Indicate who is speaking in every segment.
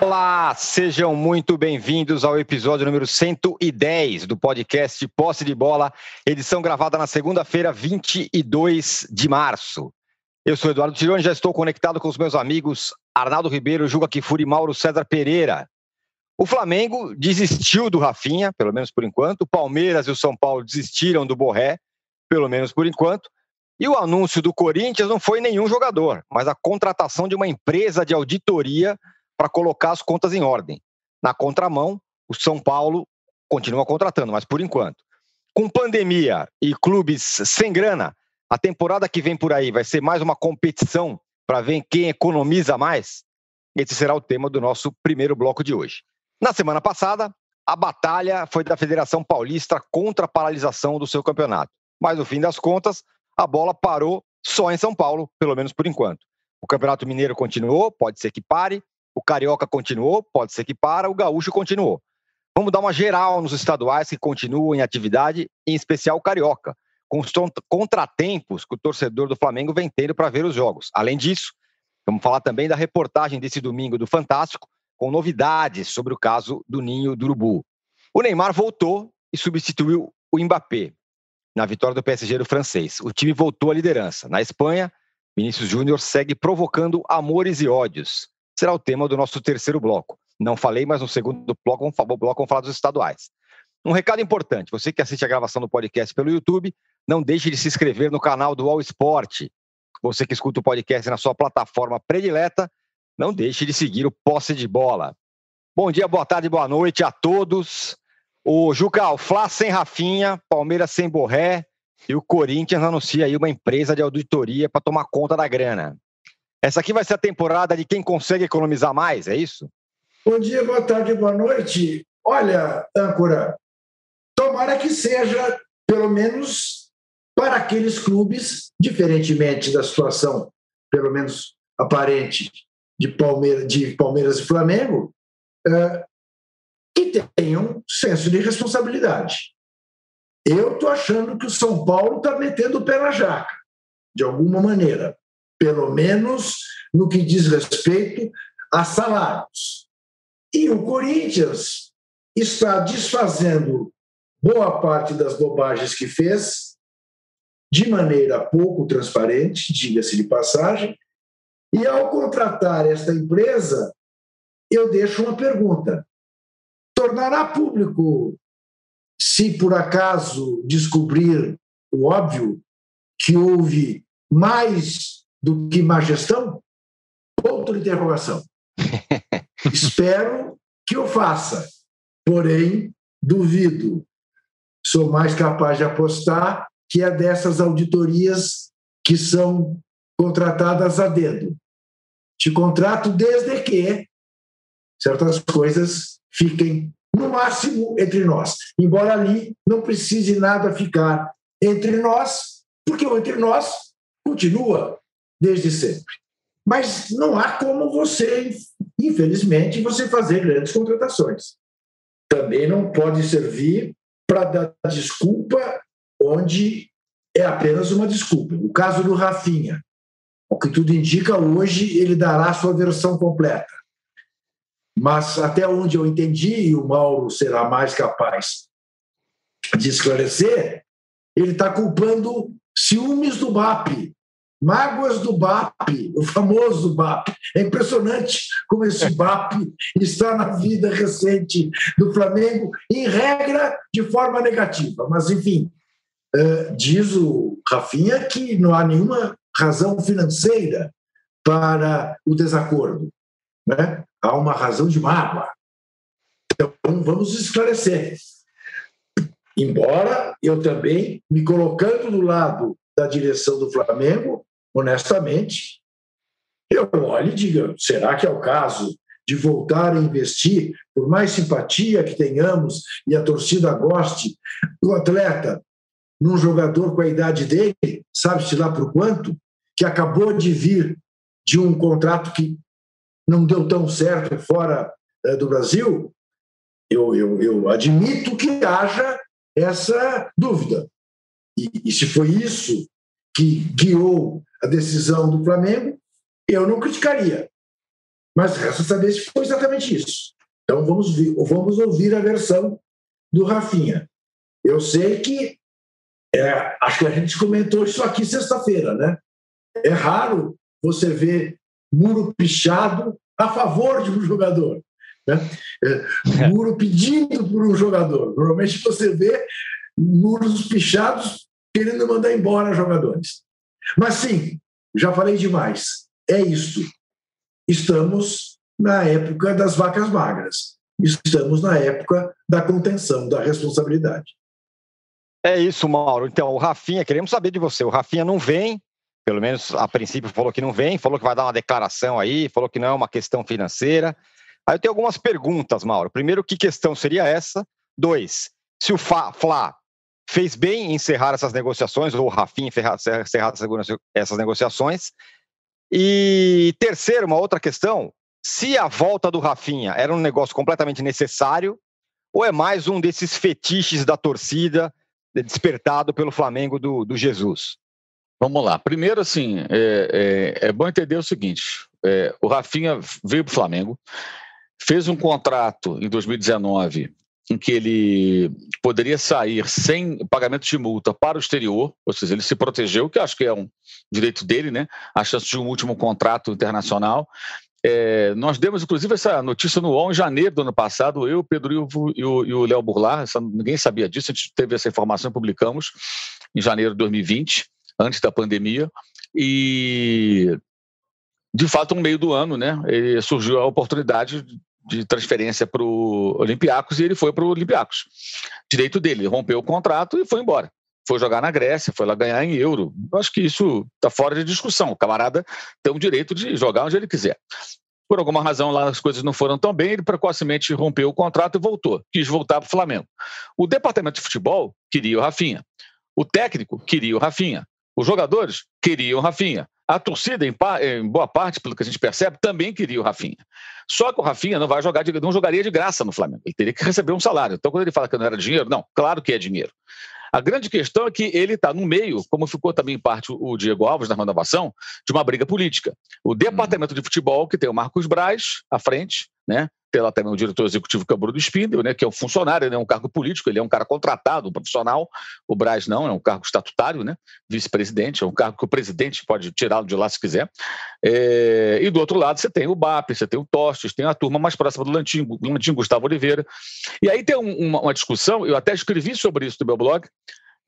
Speaker 1: Olá, sejam muito bem-vindos ao episódio número 110 do podcast Posse de Bola, edição gravada na segunda-feira, 22 de março. Eu sou Eduardo Tironi, já estou conectado com os meus amigos Arnaldo Ribeiro, Juga Kifuri e Mauro César Pereira. O Flamengo desistiu do Rafinha, pelo menos por enquanto. O Palmeiras e o São Paulo desistiram do Borré, pelo menos por enquanto. E o anúncio do Corinthians não foi nenhum jogador, mas a contratação de uma empresa de auditoria para colocar as contas em ordem. Na contramão, o São Paulo continua contratando, mas por enquanto. Com pandemia e clubes sem grana, a temporada que vem por aí vai ser mais uma competição para ver quem economiza mais? Esse será o tema do nosso primeiro bloco de hoje. Na semana passada, a batalha foi da Federação Paulista contra a paralisação do seu campeonato. Mas no fim das contas, a bola parou só em São Paulo, pelo menos por enquanto. O Campeonato Mineiro continuou, pode ser que pare. O Carioca continuou, pode ser que para. O Gaúcho continuou. Vamos dar uma geral nos estaduais que continuam em atividade, em especial o Carioca, com os contratempos que o torcedor do Flamengo vem tendo para ver os jogos. Além disso, vamos falar também da reportagem desse domingo do Fantástico, com novidades sobre o caso do Ninho do Urubu. O Neymar voltou e substituiu o Mbappé na vitória do PSG do francês. O time voltou à liderança. Na Espanha, Vinícius Júnior segue provocando amores e ódios. Será o tema do nosso terceiro bloco. Não falei, mas no segundo bloco vamos, bloco, vamos falar dos estaduais. Um recado importante: você que assiste a gravação do podcast pelo YouTube, não deixe de se inscrever no canal do All Sport. Você que escuta o podcast na sua plataforma predileta, não deixe de seguir o Posse de Bola. Bom dia, boa tarde, boa noite a todos. O Juca, o Fla sem Rafinha, Palmeiras sem Borré e o Corinthians anuncia aí uma empresa de auditoria para tomar conta da grana. Essa aqui vai ser a temporada de quem consegue economizar mais, é isso?
Speaker 2: Bom dia, boa tarde, boa noite. Olha, âncora, tomara que seja, pelo menos para aqueles clubes, diferentemente da situação, pelo menos aparente, de Palmeiras, de Palmeiras e Flamengo, eh, que tenham senso de responsabilidade. Eu estou achando que o São Paulo está metendo o pé na jaca, de alguma maneira, pelo menos no que diz respeito a salários. E o Corinthians está desfazendo boa parte das bobagens que fez de maneira pouco transparente, diga-se de passagem, e ao contratar esta empresa, eu deixo uma pergunta: tornará público, se por acaso descobrir o óbvio, que houve mais do que má gestão? Ponto de interrogação. Espero que eu faça, porém, duvido. Sou mais capaz de apostar que é dessas auditorias que são contratadas a dedo. Te contrato desde que certas coisas fiquem, no máximo, entre nós. Embora ali não precise nada ficar entre nós, porque o entre nós continua desde sempre. Mas não há como você, infelizmente, você fazer grandes contratações. Também não pode servir para dar desculpa onde é apenas uma desculpa. O caso do Rafinha, o que tudo indica, hoje ele dará sua versão completa. Mas até onde eu entendi, e o Mauro será mais capaz de esclarecer, ele está culpando ciúmes do BAP, mágoas do BAP, o famoso BAP. É impressionante como esse BAP está na vida recente do Flamengo, em regra, de forma negativa. Mas, enfim, eh, diz o Rafinha que não há nenhuma razão financeira para o desacordo. Né? há uma razão de mágoa. Então, vamos esclarecer. Embora eu também, me colocando do lado da direção do Flamengo, honestamente, eu olho e digo: será que é o caso de voltar a investir, por mais simpatia que tenhamos e a torcida goste do atleta, num jogador com a idade dele, sabe-se lá por quanto, que acabou de vir de um contrato que não deu tão certo fora é, do Brasil, eu, eu, eu, admito que haja essa dúvida. E, e se foi isso que guiou a decisão do Flamengo, eu não criticaria. Mas resta saber se foi exatamente isso. Então vamos, ver, vamos ouvir a versão do Rafinha. Eu sei que, é, acho que a gente comentou isso aqui sexta-feira, né? É raro você ver muro pichado a favor de um jogador. Né? É, muro pedindo por um jogador. Normalmente você vê muros pichados querendo mandar embora jogadores. Mas sim, já falei demais. É isso. Estamos na época das vacas magras. Estamos na época da contenção, da responsabilidade.
Speaker 1: É isso, Mauro. Então, o Rafinha, queremos saber de você. O Rafinha não vem, pelo menos a princípio falou que não vem, falou que vai dar uma declaração aí, falou que não é uma questão financeira. Aí eu tenho algumas perguntas, Mauro. Primeiro, que questão seria essa? Dois, se o Fla fez bem em encerrar essas negociações, ou o Rafinha encerrar essas negociações. E terceiro, uma outra questão, se a volta do Rafinha era um negócio completamente necessário, ou é mais um desses fetiches da torcida despertado pelo Flamengo do, do Jesus?
Speaker 3: Vamos lá. Primeiro, assim, é, é, é bom entender o seguinte: é, o Rafinha veio para o Flamengo, fez um contrato em 2019 em que ele poderia sair sem pagamento de multa para o exterior, ou seja, ele se protegeu, que acho que é um direito dele, né? A chance de um último contrato internacional. É, nós demos, inclusive, essa notícia no UOL em janeiro do ano passado, eu, Pedro e o Léo Burlar, essa, ninguém sabia disso, a gente teve essa informação e publicamos em janeiro de 2020, antes da pandemia, e de fato, no meio do ano, né, surgiu a oportunidade de transferência para o Olympiacos e ele foi para o Olympiacos. Direito dele, rompeu o contrato e foi embora. Foi jogar na Grécia, foi lá ganhar em euro. Eu acho que isso está fora de discussão. O camarada tem o direito de jogar onde ele quiser. Por alguma razão lá as coisas não foram tão bem, ele precocemente rompeu o contrato e voltou. Quis voltar para o Flamengo. O departamento de futebol queria o Rafinha. O técnico queria o Rafinha. Os jogadores queriam o Rafinha. A torcida, em, em, boa parte, pelo que a gente percebe, também queria o Rafinha. Só que o Rafinha não vai jogar de, não jogaria de graça no Flamengo. Ele teria que receber um salário. Então, quando ele fala que não era dinheiro, não, claro que é dinheiro. A grande questão é que ele está no meio, como ficou também em parte o Diego Alves na renovação, de uma briga política. O departamento de futebol, que tem o Marcos Braz à frente, né? Tem lá também o diretor executivo que é o Bruno Spindel, né, que é um funcionário, né, um cargo político, ele é um cara contratado, um profissional. O Braz não, é um cargo estatutário, né, vice-presidente, é um cargo que o presidente pode tirá-lo de lá se quiser. É, e do outro lado você tem o BAP, você tem o Tostes, tem a turma mais próxima do Lantim, Lantim Gustavo Oliveira. E aí tem um, uma, uma discussão, eu até escrevi sobre isso no meu blog,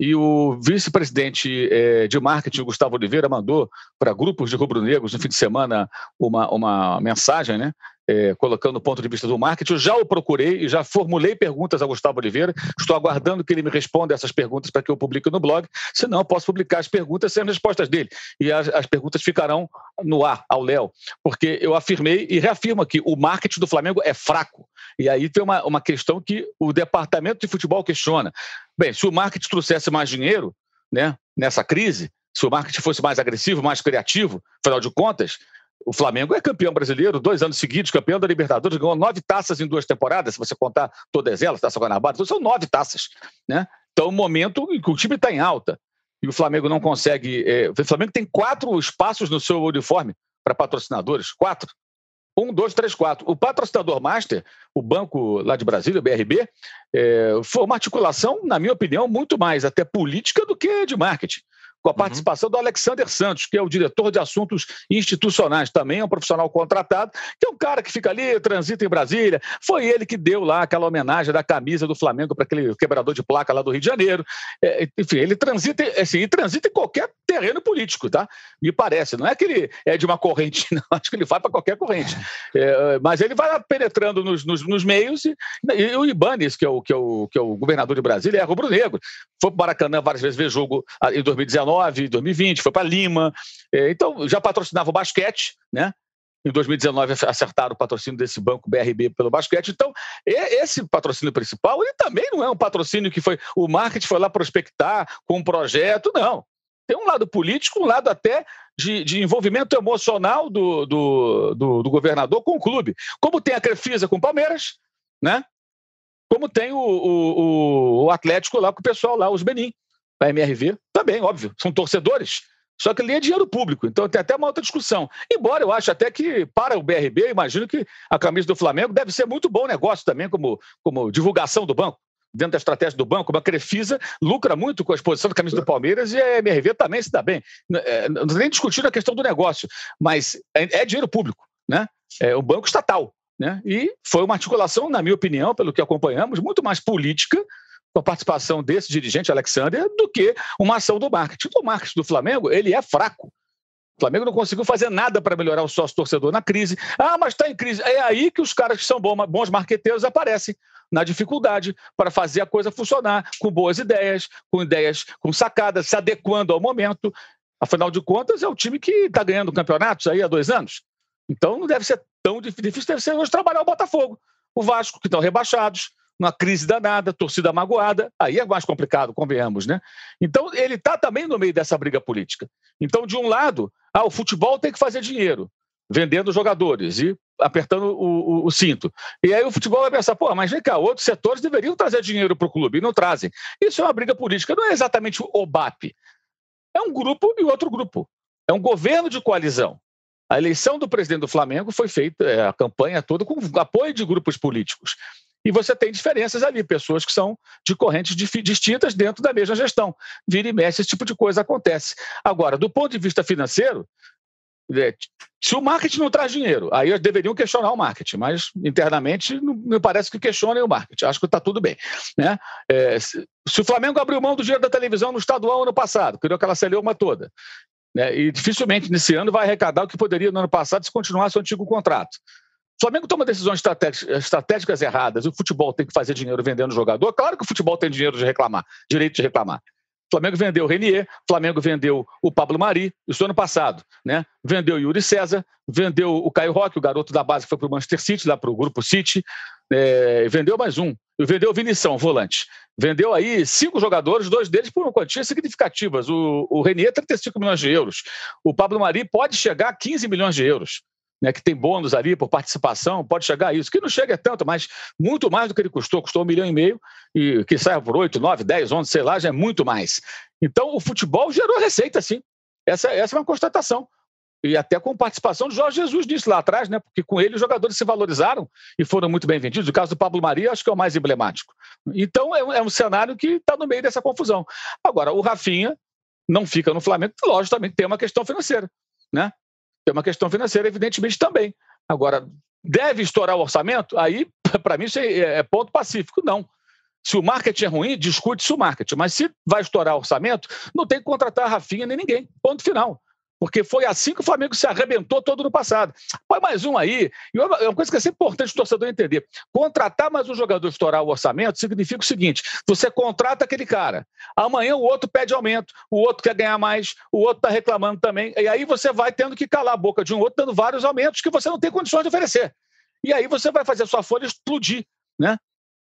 Speaker 3: e o vice-presidente é, de marketing, Gustavo Oliveira, mandou para grupos de rubro-negros no fim de semana uma, uma mensagem, né? é, colocando o ponto de vista do marketing. Eu já o procurei e já formulei perguntas a Gustavo Oliveira. Estou aguardando que ele me responda essas perguntas para que eu publique no blog. Senão, eu posso publicar as perguntas sem as respostas dele. E as, as perguntas ficarão no ar, ao Léo. Porque eu afirmei e reafirmo aqui: o marketing do Flamengo é fraco. E aí tem uma, uma questão que o departamento de futebol questiona. Bem, se o marketing trouxesse mais dinheiro né, nessa crise, se o marketing fosse mais agressivo, mais criativo, afinal de contas, o Flamengo é campeão brasileiro, dois anos seguidos, campeão da Libertadores, ganhou nove taças em duas temporadas, se você contar todas elas, Taça Guanabara, então são nove taças. Né? Então, o momento em que o time está em alta e o Flamengo não consegue. É, o Flamengo tem quatro espaços no seu uniforme para patrocinadores, quatro. Um, dois, três, quatro. O patrocinador master, o banco lá de Brasília, o BRB, é, foi uma articulação, na minha opinião, muito mais até política do que de marketing com a uhum. participação uhum. do Alexander Santos, que é o diretor de assuntos institucionais, também é um profissional contratado, que é um cara que fica ali, transita em Brasília. Foi ele que deu lá aquela homenagem da camisa do Flamengo para aquele quebrador de placa lá do Rio de Janeiro. É, enfim, ele transita, assim, ele transita em qualquer terreno político, tá? Me parece. Não é que ele é de uma corrente, não. Acho que ele vai para qualquer corrente. É, mas ele vai penetrando nos, nos, nos meios e, e, o Ibanez, que é o, que, é o, que é o governador de Brasília, é rubro-negro. Foi para o Maracanã várias vezes ver jogo ah, em 2019 2019, 2020, foi para Lima. É, então, já patrocinava o basquete, né? Em 2019 acertaram o patrocínio desse banco BRB pelo basquete. Então, esse patrocínio principal, ele também não é um patrocínio que foi o marketing foi lá prospectar com um projeto, não. Tem um lado político, um lado até de, de envolvimento emocional do, do, do, do, governador com o clube. Como tem a Crefisa com o Palmeiras, né? Como tem o, o, o Atlético lá com o pessoal lá, os Benin a MRV também, óbvio, são torcedores. Só que ali é dinheiro público, então tem até uma outra discussão. Embora eu acho até que, para o BRB, eu imagino que a camisa do Flamengo deve ser muito bom negócio também, como, como divulgação do banco dentro da estratégia do banco, a Crefisa lucra muito com a exposição da camisa do Palmeiras e a MRV também se dá bem. É, não estou nem discutindo a questão do negócio, mas é, é dinheiro público, né? É o banco estatal. Né? E foi uma articulação, na minha opinião, pelo que acompanhamos, muito mais política com a participação desse dirigente, Alexander, do que uma ação do marketing. O marketing do Flamengo ele é fraco. O Flamengo não conseguiu fazer nada para melhorar o sócio torcedor na crise. Ah, mas está em crise. É aí que os caras que são bons marqueteiros aparecem na dificuldade para fazer a coisa funcionar, com boas ideias, com ideias, com sacadas, se adequando ao momento. Afinal de contas, é o time que está ganhando campeonatos aí há dois anos. Então não deve ser tão difícil, deve ser hoje trabalhar o Botafogo, o Vasco, que estão rebaixados, uma crise danada, torcida magoada, aí é mais complicado, convenhamos, né? Então, ele está também no meio dessa briga política. Então, de um lado, ah, o futebol tem que fazer dinheiro, vendendo jogadores e apertando o, o, o, cinto. E aí o futebol vai pensar, pô, mas vem cá, outros setores deveriam trazer dinheiro para o clube e não trazem. Isso é uma briga política, não é exatamente o OBAP. É um grupo e outro grupo. É um governo de coalizão. A eleição do presidente do Flamengo foi feita, é, a campanha toda, com apoio de grupos políticos. E você tem diferenças ali, pessoas que são de correntes distintas dentro da mesma gestão. Vira e mexe, esse tipo de coisa acontece. Agora, do ponto de vista financeiro, é, se o marketing não traz dinheiro, aí deveriam questionar o marketing, mas internamente não me parece que questionem o marketing. Acho que está tudo bem. Né? É, se, se, o Flamengo abriu mão do dinheiro da televisão no estadual ano passado, criou aquela celeuma toda, né? e dificilmente nesse ano vai arrecadar o que poderia no ano passado se continuasse o antigo contrato. Flamengo toma decisões estratégicas erradas, o futebol tem que fazer dinheiro vendendo jogador. Claro que o futebol tem dinheiro de reclamar, direito de reclamar. Flamengo vendeu o Renier, o Flamengo vendeu o Pablo Mari, isso ano passado, né? Vendeu o Yuri César, vendeu o Caio Roque, o garoto da base que foi para o Manchester City, lá para o Grupo City, é, vendeu mais um. Vendeu o Vinição, volante. Vendeu aí cinco jogadores, dois deles por quantias significativas. O, o Renier, 35 milhões de euros. O Pablo Mari pode chegar a 15 milhões de euros né, que tem bônus ali por participação, pode chegar a isso, que não chega tanto, mas muito mais do que ele custou, custou um milhão e meio, e que sai por 8, 9, 10, 11, sei lá, já é muito mais. Então o futebol gerou receita, sim. Essa, essa é uma constatação. E até com participação do Jorge Jesus nisso lá atrás, né? Porque com ele os jogadores se valorizaram e foram muito bem vendidos. O caso do Pablo Maria, acho que é o mais emblemático. Então é, é um cenário que está no meio dessa confusão. Agora, o Rafinha não fica no Flamengo, também tem uma questão financeira. Né? Tem uma questão financeira, evidentemente, também. Agora, deve estourar o orçamento? Aí, para mim, isso é, é ponto pacífico. Não. Se o marketing é ruim, discute-se o marketing. Mas se vai estourar o orçamento, não tem que contratar a Rafinha nem ninguém. Ponto final. Porque foi assim que o Flamengo se arrebentou todo no passado. Põe mais um aí. E uma coisa que é sempre importante o torcedor entender: contratar mais um jogador estourar o orçamento significa o seguinte: você contrata aquele cara, amanhã o outro pede aumento, o outro quer ganhar mais, o outro está reclamando também. E aí você vai tendo que calar a boca de um outro, dando vários aumentos que você não tem condições de oferecer. E aí você vai fazer a sua folha explodir. Né?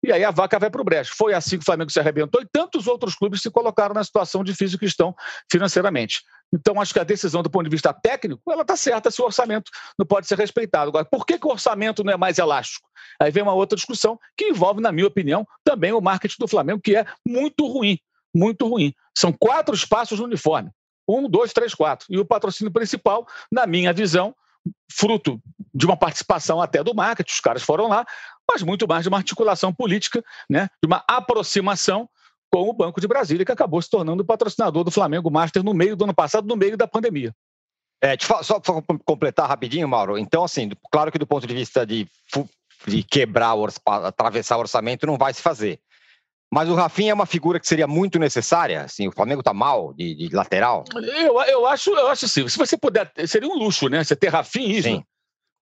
Speaker 3: E aí a vaca vai para o brejo. Foi assim que o Flamengo se arrebentou e tantos outros clubes se colocaram na situação difícil que estão financeiramente. Então, acho que a decisão do ponto de vista técnico, ela está certa se o orçamento não pode ser respeitado. Agora, por que, que o orçamento não é mais elástico? Aí vem uma outra discussão que envolve, na minha opinião, também o marketing do Flamengo, que é muito ruim, muito ruim. São quatro espaços no uniforme. Um, dois, três, quatro. E o patrocínio principal, na minha visão, fruto de uma participação até do marketing, os caras foram lá, mas muito mais de uma articulação política, né, de uma aproximação com o Banco de Brasília, que acabou se tornando o patrocinador do Flamengo Master no meio do ano passado, no meio da pandemia.
Speaker 1: É, só para completar rapidinho, Mauro. Então, assim, claro que do ponto de vista de, de quebrar, o, atravessar o orçamento, não vai se fazer. Mas o Rafinha é uma figura que seria muito necessária. Assim, o Flamengo está mal de, de, lateral.
Speaker 3: Eu, eu, acho, eu acho assim. Se você puder, seria um luxo, né? Você ter Rafinha e Isla.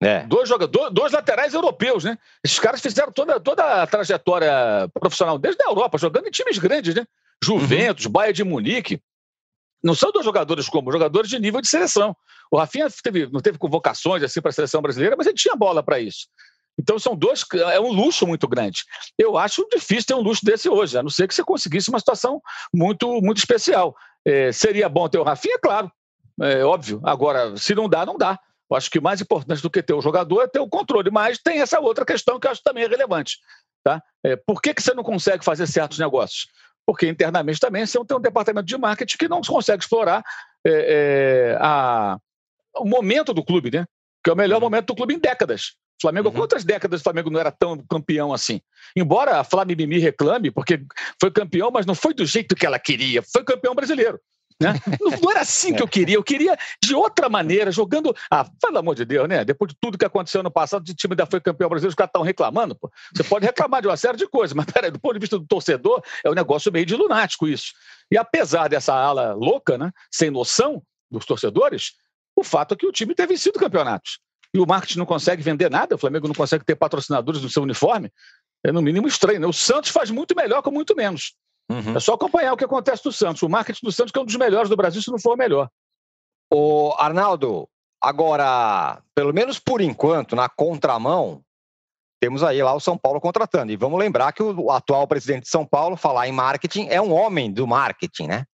Speaker 3: É. Dois, jogadores, dois laterais europeus, né? Esses caras fizeram toda, toda a trajetória profissional desde a Europa, jogando em times grandes, né? Juventus, uhum. Bayern de Munique. Não são dois jogadores como jogadores de nível de seleção. O Rafinha teve, não teve convocações assim para a seleção brasileira, mas ele tinha bola para isso. Então são dois, é um luxo muito grande. Eu acho difícil ter um luxo desse hoje, a não ser que você conseguisse uma situação muito, muito especial. É, seria bom ter o Rafinha, claro, é óbvio. Agora, se não dá, não dá. Eu acho que o mais importante do que ter o jogador é ter o controle, mas tem essa outra questão que eu acho também relevante. Tá? É, por que, que você não consegue fazer certos negócios? Porque internamente também você tem um departamento de marketing que não consegue explorar é, é, a, o momento do clube, né? Que é o melhor uhum. momento do clube em décadas. Flamengo, uhum. quantas décadas o Flamengo não era tão campeão assim? Embora a Flávia Mimi reclame, porque foi campeão, mas não foi do jeito que ela queria, foi campeão brasileiro. Né? Não era assim que eu queria, eu queria de outra maneira, jogando. Ah, pelo amor de Deus, né? Depois de tudo que aconteceu no passado, o time ainda foi campeão brasileiro, os caras estão reclamando. Pô. Você pode reclamar de uma série de coisas, mas peraí, do ponto de vista do torcedor, é um negócio meio de lunático isso. E apesar dessa ala louca, né? Sem noção dos torcedores, o fato é que o time tem vencido campeonatos. E o marketing não consegue vender nada, o Flamengo não consegue ter patrocinadores no seu uniforme. É no mínimo estranho. Né? O Santos faz muito melhor com muito menos. Uhum. É só acompanhar o que acontece do Santos. O marketing do Santos que é um dos melhores do Brasil, se não for o melhor.
Speaker 1: O Arnaldo, agora, pelo menos por enquanto, na contramão, temos aí lá o São Paulo contratando. E vamos lembrar que o atual presidente de São Paulo, falar em marketing, é um homem do marketing, né?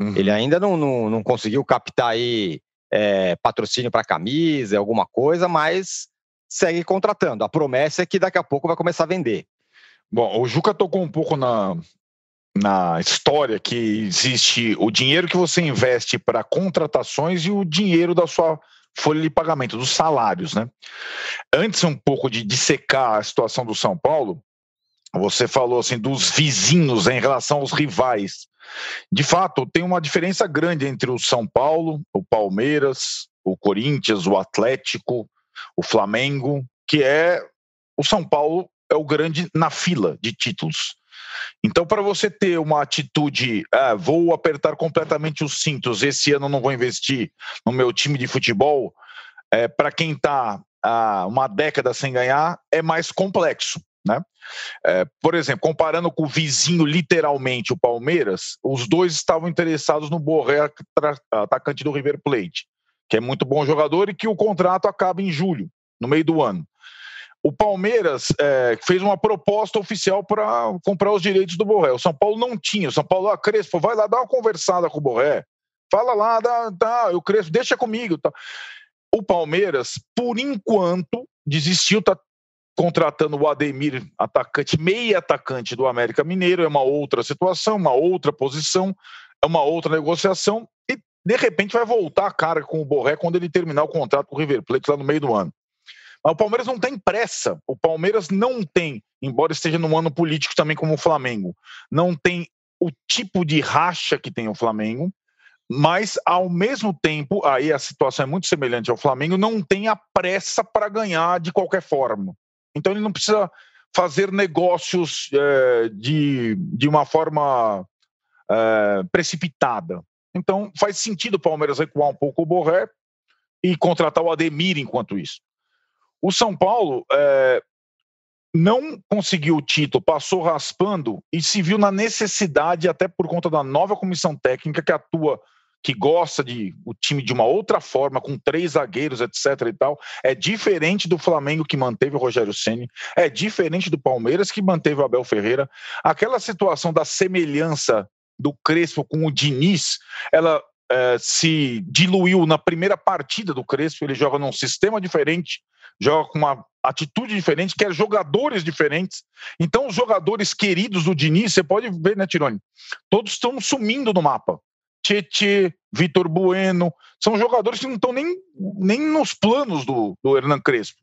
Speaker 1: Uhum. Ele ainda não, não, não, conseguiu captar aí é, patrocínio para camisa, alguma coisa, mas segue contratando. A promessa é que daqui a pouco vai começar a vender.
Speaker 4: Bom, o Juca tocou um pouco na, na história que existe o dinheiro que você investe para contratações e o dinheiro da sua folha de pagamento, dos salários, né? Antes um pouco de dissecar a situação do São Paulo, você falou assim dos vizinhos em relação aos rivais. De fato, tem uma diferença grande entre o São Paulo, o Palmeiras, o Corinthians, o Atlético, o Flamengo, que é o São Paulo é o grande na fila de títulos. Então, para você ter uma atitude, ah, vou apertar completamente os cintos, esse ano não vou investir no meu time de futebol, é, para quem está ah, uma década sem ganhar, é mais complexo. Né? É, por exemplo, comparando com o vizinho, literalmente, o Palmeiras, os dois estavam interessados no Borré, atacante do River Plate, que é muito bom jogador e que o contrato acaba em julho, no meio do ano o Palmeiras é, fez uma proposta oficial para comprar os direitos do Borré. O São Paulo não tinha. O São Paulo, ah, Crespo, vai lá, dá uma conversada com o Borré. Fala lá, dá, dá, eu Crespo, deixa comigo. Tá. O Palmeiras, por enquanto, desistiu, está contratando o Ademir, atacante, meio atacante do América Mineiro, é uma outra situação, uma outra posição, é uma outra negociação, e de repente vai voltar a cara com o Borré quando ele terminar o contrato com o River Plate lá no meio do ano. Mas o Palmeiras não tem pressa. O Palmeiras não tem, embora esteja num ano político também como o Flamengo, não tem o tipo de racha que tem o Flamengo, mas ao mesmo tempo, aí a situação é muito semelhante ao Flamengo, não tem a pressa para ganhar de qualquer forma. Então ele não precisa fazer negócios é, de, de uma forma é, precipitada. Então faz sentido o Palmeiras recuar um pouco o Borré e contratar o Ademir enquanto isso. O São Paulo é, não conseguiu o título, passou raspando e se viu na necessidade, até por conta da nova comissão técnica que atua, que gosta de o time de uma outra forma, com três zagueiros, etc. e tal. É diferente do Flamengo que manteve o Rogério Ceni, é diferente do Palmeiras que manteve o Abel Ferreira. Aquela situação da semelhança do Crespo com o Diniz, ela é, se diluiu na primeira partida do Crespo. Ele joga num sistema diferente, joga com uma atitude diferente, quer jogadores diferentes. Então, os jogadores queridos do Diniz, você pode ver, né, Tironi? Todos estão sumindo no mapa. Tietê, Vitor Bueno, são jogadores que não estão nem, nem nos planos do, do Hernan Crespo,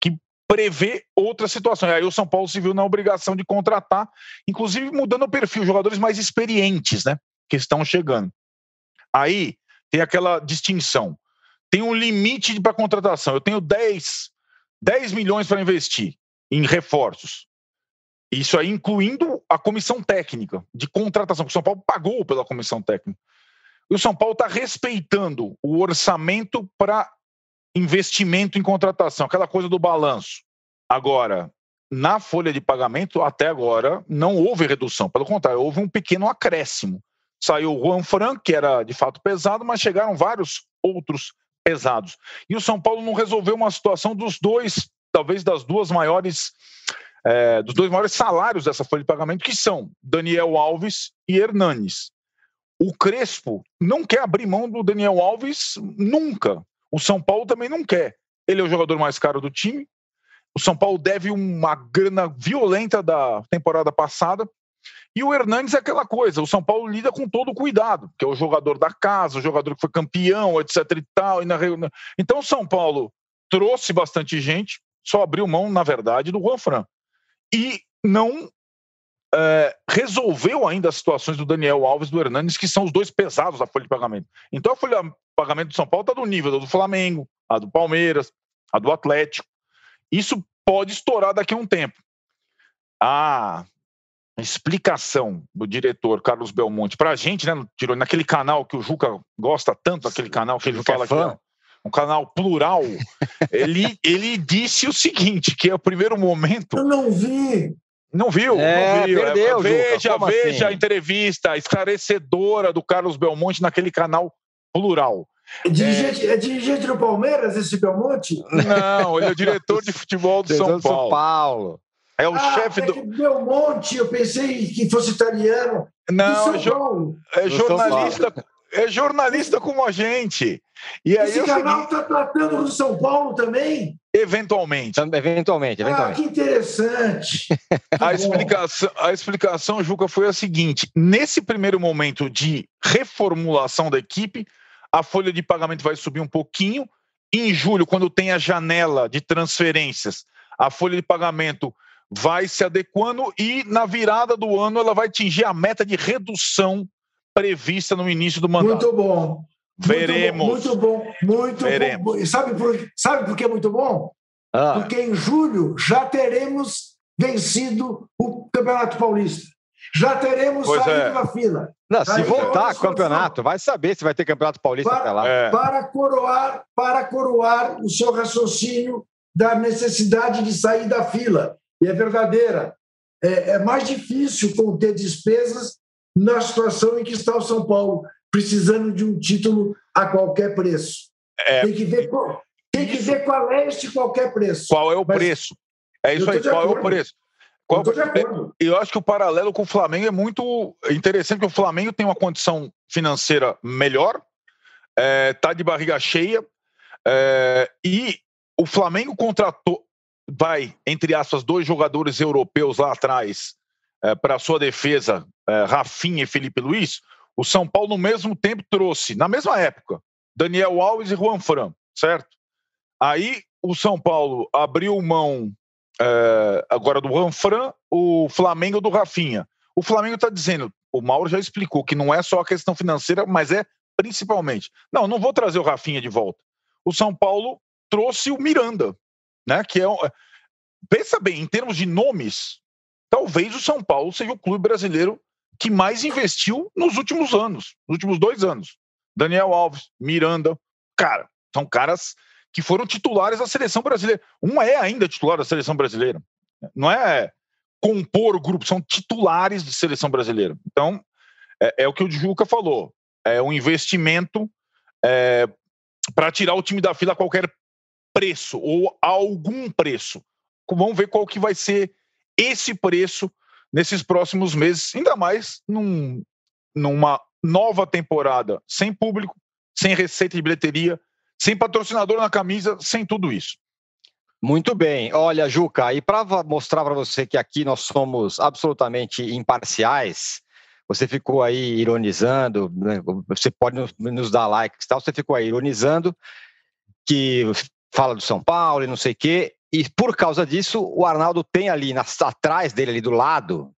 Speaker 4: que prevê outra situação. E aí o São Paulo se viu na obrigação de contratar, inclusive mudando o perfil, jogadores mais experientes, né, que estão chegando. Aí tem aquela distinção tem um limite para contratação. Eu tenho 10, 10 milhões para investir em reforços. Isso aí incluindo a comissão técnica de contratação, que o São Paulo pagou pela comissão técnica. E o São Paulo está respeitando o orçamento para investimento em contratação, aquela coisa do balanço. Agora, na folha de pagamento, até agora, não houve redução. Pelo contrário, houve um pequeno acréscimo. Saiu o Juan Fran, que era de fato pesado, mas chegaram vários outros pesados. E o São Paulo não resolveu uma situação dos dois, talvez das duas maiores, é, dos dois maiores salários dessa folha de pagamento, que são Daniel Alves e Hernanes. O Crespo não quer abrir mão do Daniel Alves nunca. O São Paulo também não quer. Ele é o jogador mais caro do time. O São Paulo deve uma grana violenta da temporada passada. E o Hernandes é aquela coisa, o São Paulo lida com todo o cuidado, que é o jogador da casa, o jogador que foi campeão, etc e tal. E na... Então o São Paulo trouxe bastante gente, só abriu mão, na verdade, do Juan Fran. E não é, resolveu ainda as situações do Daniel Alves e do Hernandes, que são os dois pesados da folha de pagamento. Então a folha de pagamento do São Paulo está do nível do Flamengo, a do Palmeiras, a do Atlético. Isso pode estourar daqui a um tempo. A explicação do diretor Carlos Belmonte para a gente, né, tirou naquele canal que o Juca gosta tanto, aquele canal que ele fala é que é um canal plural, ele, ele disse o seguinte, que é o primeiro momento...
Speaker 2: Eu não vi!
Speaker 4: Não viu?
Speaker 1: É,
Speaker 4: não viu.
Speaker 1: Perdeu,
Speaker 4: veja, veja assim? a entrevista esclarecedora do Carlos Belmonte naquele canal plural.
Speaker 2: É dirigente, é... é dirigente do Palmeiras, esse Belmonte?
Speaker 4: Não, ele é diretor de futebol do São Paulo. São Paulo.
Speaker 2: É o ah, chefe é do. Belmonte, eu pensei que fosse italiano.
Speaker 4: Não, é, jo... é, jornalista. É jornalista como a gente. E aí
Speaker 2: Esse canal está tratando do São Paulo também?
Speaker 4: Eventualmente.
Speaker 1: Eventualmente, eventualmente.
Speaker 2: Ah, que interessante.
Speaker 4: a, explicação, a explicação, Juca, foi a seguinte: nesse primeiro momento de reformulação da equipe, a folha de pagamento vai subir um pouquinho. Em julho, quando tem a janela de transferências, a folha de pagamento vai se adequando e na virada do ano ela vai atingir a meta de redução prevista no início do mandato.
Speaker 2: Muito bom.
Speaker 4: Veremos.
Speaker 2: Muito bom, muito
Speaker 4: Veremos.
Speaker 2: bom. Sabe por, sabe por que é muito bom? Ah. Porque em julho já teremos vencido o Campeonato Paulista. Já teremos pois saído é. da fila.
Speaker 1: Não, se voltar campeonato, vai saber se vai ter Campeonato Paulista
Speaker 2: para,
Speaker 1: até lá.
Speaker 2: É. Para, coroar, para coroar o seu raciocínio da necessidade de sair da fila. E é verdadeira. É, é mais difícil conter despesas na situação em que está o São Paulo, precisando de um título a qualquer preço. É, tem que ver qual, tem que ver qual é este qualquer preço.
Speaker 4: Qual é o Mas, preço? É isso aí, qual é o preço? Qual, eu, eu acho que o paralelo com o Flamengo é muito interessante, porque o Flamengo tem uma condição financeira melhor, está é, tá de barriga cheia, é, e o Flamengo contratou, vai, entre aspas, dois jogadores europeus lá atrás é, para sua defesa, é, Rafinha e Felipe Luiz, o São Paulo, no mesmo tempo, trouxe, na mesma época, Daniel Alves e Juan Fran, certo? Aí o São Paulo abriu mão é, agora do Juan Fran, o Flamengo do Rafinha. O Flamengo está dizendo, o Mauro já explicou que não é só a questão financeira, mas é principalmente. Não, não vou trazer o Rafinha de volta. O São Paulo trouxe o Miranda, né? Que é um, pensa bem, em termos de nomes, talvez o São Paulo seja o clube brasileiro que mais investiu nos últimos anos, nos últimos dois anos. Daniel Alves, Miranda, cara, são caras que foram titulares da seleção brasileira. Um é ainda titular da seleção brasileira. Não é compor o grupo, são titulares de seleção brasileira. Então, é, é o que o Juca falou. É um investimento é, para tirar o time da fila a qualquer preço ou a algum preço. Vamos ver qual que vai ser esse preço nesses próximos meses, ainda mais num, numa nova temporada sem público, sem receita de bilheteria, sem patrocinador na camisa, sem tudo isso.
Speaker 1: Muito bem. Olha, Juca, e para mostrar para você que aqui nós somos absolutamente imparciais, você ficou aí ironizando, né? você pode nos, dar likes e tal, você ficou aí ironizando que fala do São Paulo e não sei o quê, e por causa disso, o Arnaldo tem ali, na, atrás dele, ali do lado,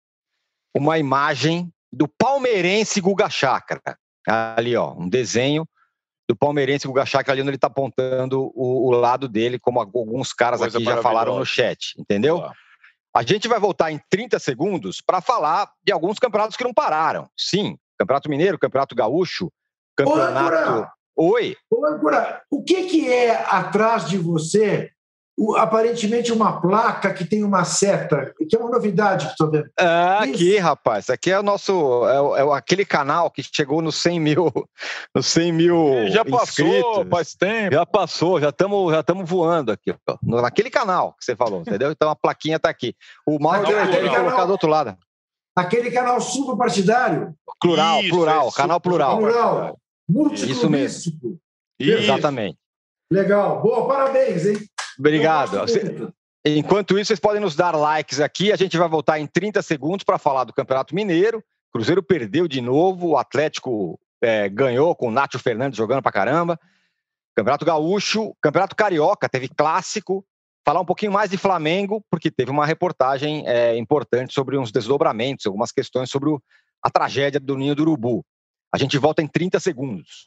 Speaker 1: uma imagem do palmeirense Guga Chakra. Ali, ó, um desenho do palmeirense Guga Chakra ali onde ele está apontando o, o, lado dele, como alguns caras Coisa aqui já falaram no chat, entendeu? Boa. A gente vai voltar em 30 segundos para falar de alguns campeonatos que não pararam. Sim, Campeonato Mineiro, Campeonato Gaúcho, Campeonato.
Speaker 2: Oi. Oi, o que, que é atrás de você aparentemente uma placa que tem uma seta, que é uma novidade que estou vendo.
Speaker 1: Ah, aqui, rapaz, aqui é o nosso, é, é, aquele canal que chegou nos 100 mil, nos 100 mil
Speaker 4: Já passou, inscritos. faz tempo.
Speaker 1: Já passou, já estamos já voando aqui, ó, naquele canal que você falou, entendeu? Então a plaquinha está aqui. O Mauro deve colocar do outro lado.
Speaker 2: Aquele canal superpartidário.
Speaker 1: Plural, Isso, plural, é canal plural.
Speaker 2: Plural.
Speaker 1: Isso mesmo. Exatamente.
Speaker 2: Legal. Boa, parabéns, hein?
Speaker 1: Obrigado. Enquanto isso, vocês podem nos dar likes aqui. A gente vai voltar em 30 segundos para falar do Campeonato Mineiro. Cruzeiro perdeu de novo, o Atlético é, ganhou com o Nátio Fernandes jogando para caramba. Campeonato Gaúcho, Campeonato Carioca, teve clássico. Falar um pouquinho mais de Flamengo, porque teve uma reportagem é, importante sobre uns desdobramentos, algumas questões sobre o, a tragédia do Ninho do Urubu. A gente volta em 30 segundos.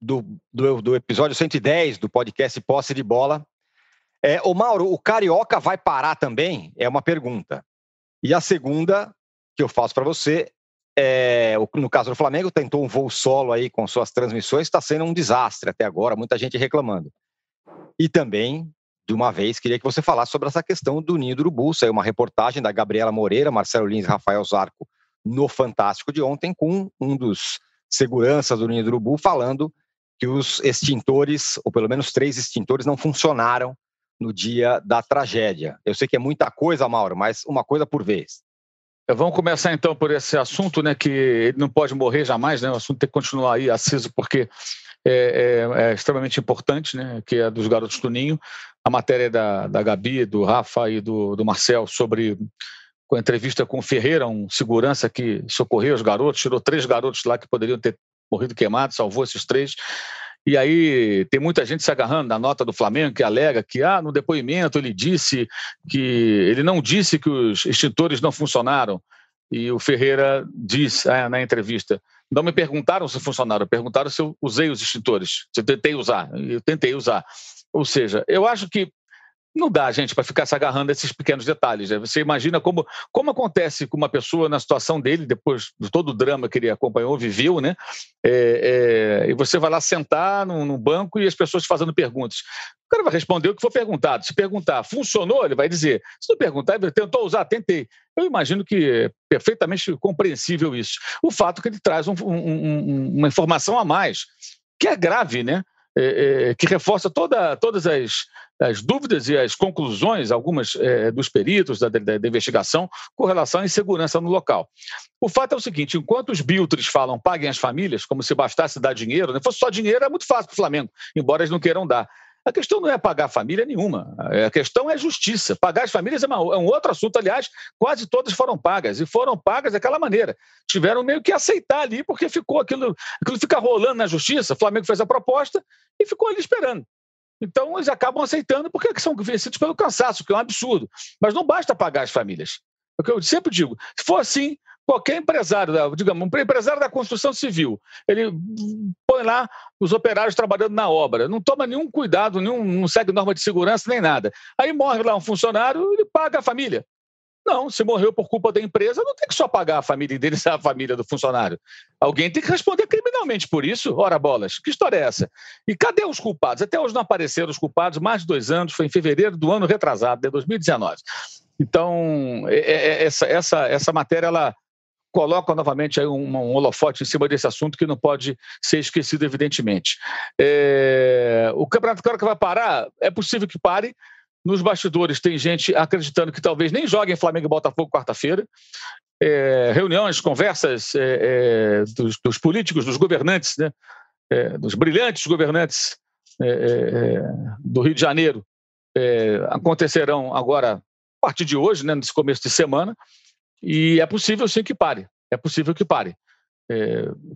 Speaker 1: do, do, do, episódio 110 do podcast Posse de Bola. É, o Mauro, o Carioca vai parar também? É uma pergunta. E a segunda que eu faço para você é, no caso do Flamengo, tentou um voo solo aí com suas transmissões, está sendo um desastre até agora, muita gente reclamando. E também, de uma vez, queria que você falasse sobre essa questão do Ninho do Urubu. Saiu uma reportagem da Gabriela Moreira, Marcelo Lins e Rafael Zarco no Fantástico de ontem, com um dos seguranças do Ninho do Urubu falando que os extintores, ou pelo menos três extintores, não funcionaram no dia da tragédia. Eu sei que é muita coisa, Mauro, mas uma coisa por vez.
Speaker 3: Vamos começar então por esse assunto, né, que ele não pode morrer jamais, né, o assunto tem que continuar aí aceso porque é, é, é extremamente importante, né, que é dos garotos do Ninho. A matéria da, da Gabi, do Rafa e do, do Marcel sobre com a entrevista com o Ferreira, um segurança que socorreu os garotos, tirou três garotos lá que poderiam ter morrido queimado, salvou esses três. E aí tem muita gente se agarrando na nota do Flamengo que alega que ah, no depoimento ele disse que ele não disse que os extintores não funcionaram. E o Ferreira diz ah, na entrevista: não me perguntaram se funcionaram, perguntaram se eu usei os extintores, se eu tentei usar. Eu tentei usar. Ou seja, eu acho que não dá, gente, para ficar se agarrando a esses pequenos detalhes. Né? Você imagina como, como acontece com uma pessoa na situação dele, depois de todo o drama que ele acompanhou, viveu, né? É, é, e você vai lá sentar no, no, banco e as pessoas fazendo perguntas. O cara vai responder o que for perguntado. Se perguntar, funcionou? Ele vai dizer. Se não perguntar, ele tentou usar, tentei. Eu imagino que é perfeitamente compreensível isso. O fato é que ele traz um, um, uma informação a mais, que é grave, né? É, é, que reforça toda, todas as, as dúvidas e as conclusões, algumas é, dos peritos da, da, da, investigação, com relação à insegurança no local. O fato é o seguinte: enquanto os biltres falam paguem as famílias, como se bastasse dar dinheiro, se fosse só dinheiro, é muito fácil para o Flamengo, embora eles não queiram dar. A questão não é pagar família nenhuma. A questão é justiça. Pagar as famílias é, uma, é, um outro assunto. Aliás, quase todas foram pagas. E foram pagas daquela maneira. Tiveram meio que aceitar ali, porque ficou aquilo, aquilo fica rolando na justiça. O Flamengo fez a proposta e ficou ali esperando. Então, eles acabam aceitando porque são vencidos pelo cansaço, que é um absurdo. Mas não basta pagar as famílias. É o que eu sempre digo. Se for assim, qualquer empresário, digamos, um empresário da construção civil, ele põe lá os operários trabalhando na obra, não toma nenhum cuidado, nenhum, não segue norma de segurança nem nada. Aí morre lá um funcionário, ele paga a família. Não, se morreu por culpa da empresa, não tem que só pagar a família dele, a família do funcionário. Alguém tem que responder criminalmente por isso. Ora, bolas, que história é essa? E cadê os culpados? Até hoje não apareceram os culpados, mais de dois anos, foi em fevereiro do ano retrasado, de 2019. Então, é, é, essa, essa, essa matéria, ela coloca novamente aí um, um holofote em cima desse assunto que não pode ser esquecido, evidentemente. É, o Campeonato Carioca vai parar? É possível que pare, nos bastidores tem gente acreditando que talvez nem joguem Flamengo e Botafogo quarta-feira. É, reuniões, conversas é, é, dos, dos, políticos, dos governantes, né? É, dos brilhantes governantes é, do Rio de Janeiro acontecerão agora a partir de hoje, né, nesse começo de semana, e é possível sim que pare. É possível que pare.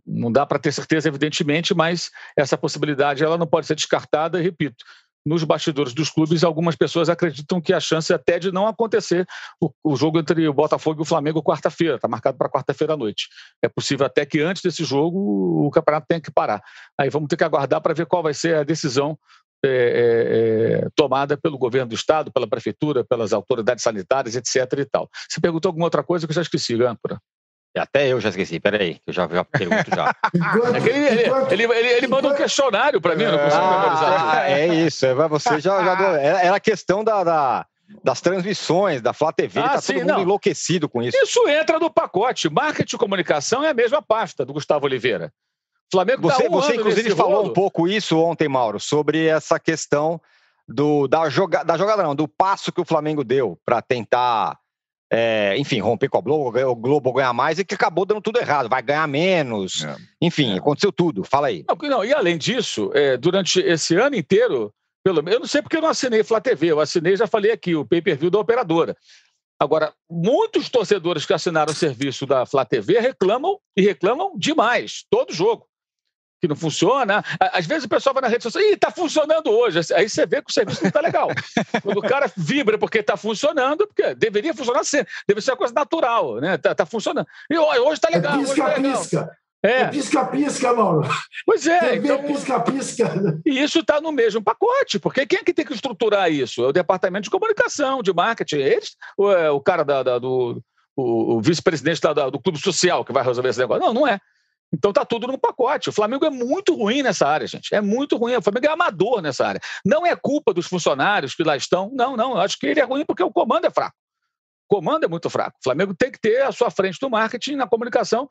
Speaker 3: não dá para ter certeza, evidentemente, mas essa possibilidade ela não pode ser descartada, e repito, nos bastidores dos clubes, algumas pessoas acreditam que a chance até de não acontecer o, o jogo entre o Botafogo e o Flamengo quarta-feira, está marcado para quarta-feira à noite. É possível até que antes desse jogo o campeonato tenha que parar. Aí vamos ter que aguardar para ver qual vai ser a decisão é, é, é, tomada pelo governo do estado, pela prefeitura, pelas autoridades sanitárias, etc. E tal. Você perguntou alguma outra coisa que eu já esqueci, Âncora?
Speaker 1: Até eu já esqueci, peraí, eu já, já pergunto já.
Speaker 3: enquanto, é ele, enquanto, ele, ele, ele manda um questionário para mim, eu não consigo
Speaker 1: ah,
Speaker 3: memorizar.
Speaker 1: É isso, é, você já, já era a questão da, da, das transmissões, da Flá TV, ah, tá sim, todo mundo não. enlouquecido com isso.
Speaker 3: Isso entra no pacote. Marketing e comunicação é a mesma pasta do Gustavo Oliveira.
Speaker 1: Flamengo você, tá um você inclusive falou rolo. um pouco isso ontem, Mauro, sobre essa questão do, da, joga, da jogada, não, do passo que o Flamengo deu para tentar é, enfim, romper com a Globo, o Globo ganhar mais e que acabou dando tudo errado, vai ganhar menos, é. enfim, é. aconteceu tudo. Fala aí.
Speaker 3: Não, não, e além disso, é, durante esse ano inteiro, pelo eu não sei porque eu não assinei Flá TV, eu assinei, já falei aqui, o pay-per-view da operadora. Agora, muitos torcedores que assinaram o serviço da Flá TV reclamam e reclamam demais, todo jogo que não funciona. Às vezes o pessoal vai na rede social e está funcionando hoje. Aí você vê que o serviço não está legal. Quando o cara vibra porque está funcionando, porque deveria funcionar sempre. Deve ser uma coisa natural, né? Está tá funcionando. E hoje está legal.
Speaker 2: É pisca-pisca. Tá é. é pisca-pisca, Mauro.
Speaker 3: Pois é.
Speaker 2: Então, pisca-pisca.
Speaker 3: E isso está no mesmo pacote, porque quem é que tem que estruturar isso? É o departamento de comunicação, de marketing. Eles, o, é, o cara da, da do o, o vice-presidente do clube social que vai resolver esse negócio. Não, não é. Então tá tudo no pacote. O Flamengo é muito ruim nessa área, gente. É muito ruim. O Flamengo é amador nessa área. Não é culpa dos funcionários que lá estão. Não, não. Eu acho que ele é ruim porque o comando é fraco. O comando é muito fraco. O Flamengo tem que ter à sua frente do marketing, na comunicação,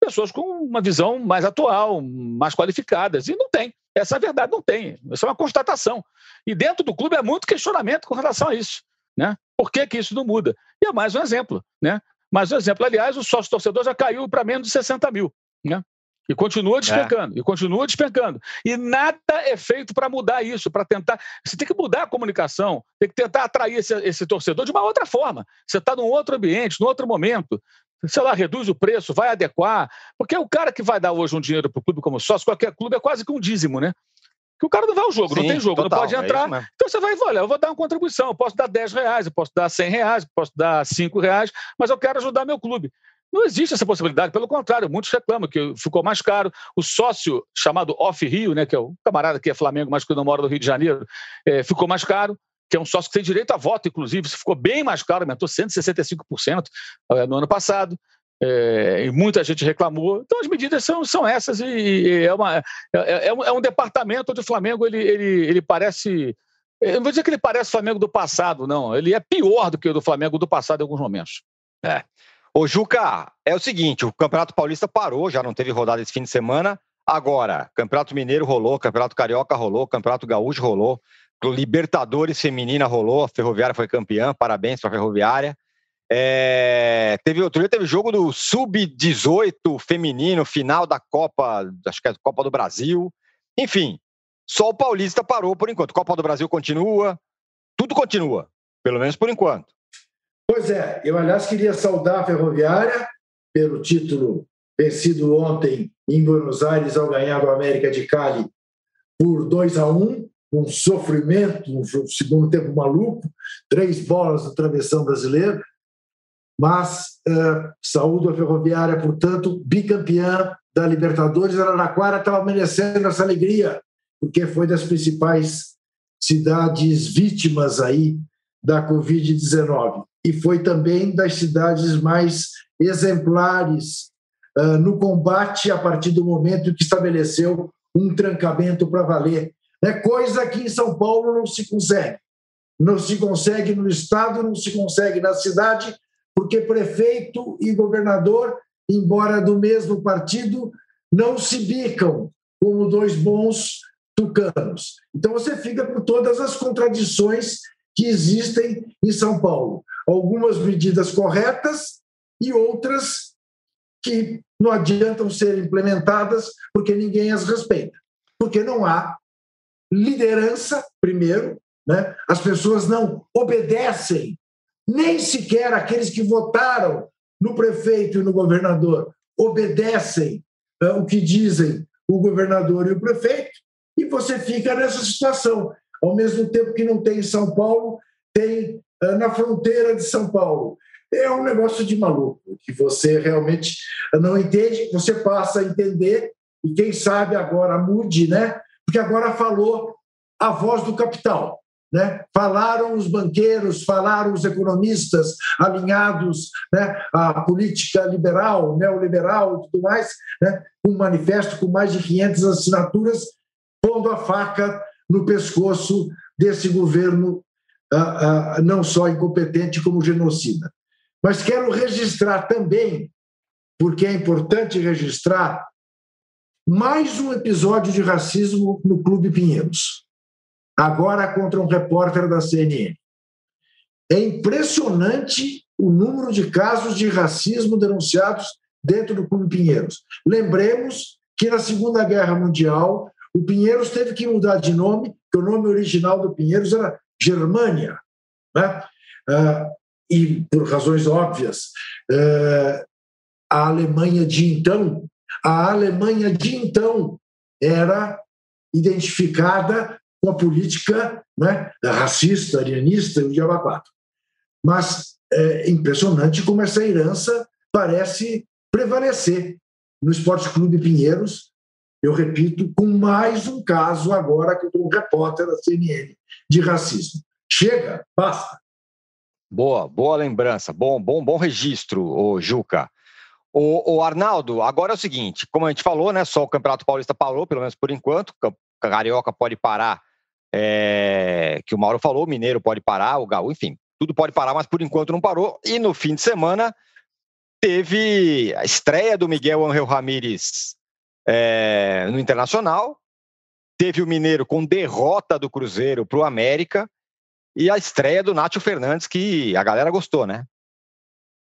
Speaker 3: pessoas com uma visão mais atual, mais qualificadas. E não tem. Essa é a verdade, não tem. Isso é uma constatação. E dentro do clube é muito questionamento com relação a isso. Né? Por que, que isso não muda? E é mais um exemplo. Né? Mais um exemplo. Aliás, o sócio torcedor já caiu para menos de 60 mil. Né? E continua despencando, é. e continua despencando. E nada é feito para mudar isso, para tentar. Você tem que mudar a comunicação, tem que tentar atrair esse, esse torcedor de uma outra forma. Você está num outro ambiente, num outro momento. Sei lá, reduz o preço, vai adequar. Porque o cara que vai dar hoje um dinheiro para o clube como sócio, qualquer clube, é quase que um dízimo, né? Que o cara não vai ao jogo, Sim, não tem jogo, total, não pode é entrar. É então você vai, olha, eu vou dar uma contribuição, eu posso dar 10 reais, eu posso dar 100 reais, eu posso dar 5 reais, mas eu quero ajudar meu clube. Não existe essa possibilidade, pelo contrário, muitos reclamam que ficou mais caro. O sócio chamado Off Rio, né, que é o camarada que é Flamengo, mas que não mora no Rio de Janeiro, é, ficou mais caro, que é um sócio que tem direito a voto, inclusive, isso ficou bem mais caro, aumentou 165% é, no ano passado. É, e muita gente reclamou. Então as medidas são, são essas, e, e é, uma, é, é, é, um, é um departamento onde o Flamengo ele, ele, ele parece. Eu não vou dizer que ele parece o Flamengo do passado, não. Ele é pior do que o do Flamengo do passado em alguns momentos.
Speaker 1: É. Ô, Juca, é o seguinte: o Campeonato Paulista parou, já não teve rodada esse fim de semana. Agora, Campeonato Mineiro rolou, Campeonato Carioca rolou, Campeonato Gaúcho rolou, Libertadores Feminina rolou, a Ferroviária foi campeã, parabéns para a Ferroviária. É, teve outro dia, teve jogo do Sub-18 feminino, final da Copa, acho que é Copa do Brasil. Enfim, só o Paulista parou por enquanto. Copa do Brasil continua, tudo continua, pelo menos por enquanto.
Speaker 2: Pois é, eu, aliás, queria saudar a Ferroviária pelo título vencido ontem em Buenos Aires ao ganhar do América de Cali por 2 a 1 um sofrimento, um segundo tempo maluco, três bolas no travessão brasileiro, mas uh, saúde a Ferroviária, portanto, bicampeã da Libertadores, Araraquara estava merecendo essa alegria, porque foi das principais cidades vítimas aí da Covid-19 e foi também das cidades mais exemplares uh, no combate a partir do momento que estabeleceu um trancamento para valer. É coisa que em São Paulo não se consegue. Não se consegue no Estado, não se consegue na cidade, porque prefeito e governador, embora do mesmo partido, não se bicam como dois bons tucanos. Então você fica com todas as contradições que existem em São Paulo algumas medidas corretas e outras que não adiantam ser implementadas porque ninguém as respeita. Porque não há liderança, primeiro, né? as pessoas não obedecem, nem sequer aqueles que votaram no prefeito e no governador obedecem uh, o que dizem o governador e o prefeito, e você fica nessa situação. Ao mesmo tempo que não tem em São Paulo, tem ah, na fronteira de São Paulo. É um negócio de maluco, que você realmente não entende, você passa a entender, e quem sabe agora mude, né? Porque agora falou a voz do capital. né? falaram os banqueiros, falaram os economistas alinhados né? à política liberal, neoliberal e tudo mais, né? um manifesto com mais de 500 assinaturas, pondo a faca no pescoço desse governo ah, ah, não só incompetente como genocida. Mas quero registrar também, porque é importante registrar, mais um episódio de racismo no Clube Pinheiros agora contra um repórter da CNN. É impressionante o número de casos de racismo denunciados dentro do Clube Pinheiros. Lembremos que na Segunda Guerra Mundial, o Pinheiros teve que mudar de nome, que o nome original do Pinheiros era Germânia. Né? Uh, e, por razões óbvias, uh, a Alemanha de então, a Alemanha de então era identificada com a política né, racista, arianista e o diabo. Mas é impressionante como essa herança parece prevalecer no Esporte Clube Pinheiros, eu repito, com mais um caso agora que eu estou um repórter da CNN de racismo. Chega, basta.
Speaker 1: Boa, boa lembrança, bom, bom, bom registro, o Juca. O, o, Arnaldo, agora é o seguinte, como a gente falou, né, só o Campeonato Paulista parou, pelo menos por enquanto, o Carioca pode parar é, que o Mauro falou, o Mineiro pode parar, o Gaú, enfim, tudo pode parar, mas por enquanto não parou. E no fim de semana teve a estreia do Miguel Angel Ramírez é, no Internacional, teve o Mineiro com derrota do Cruzeiro para o América e a estreia do Nátio Fernandes, que a galera gostou, né?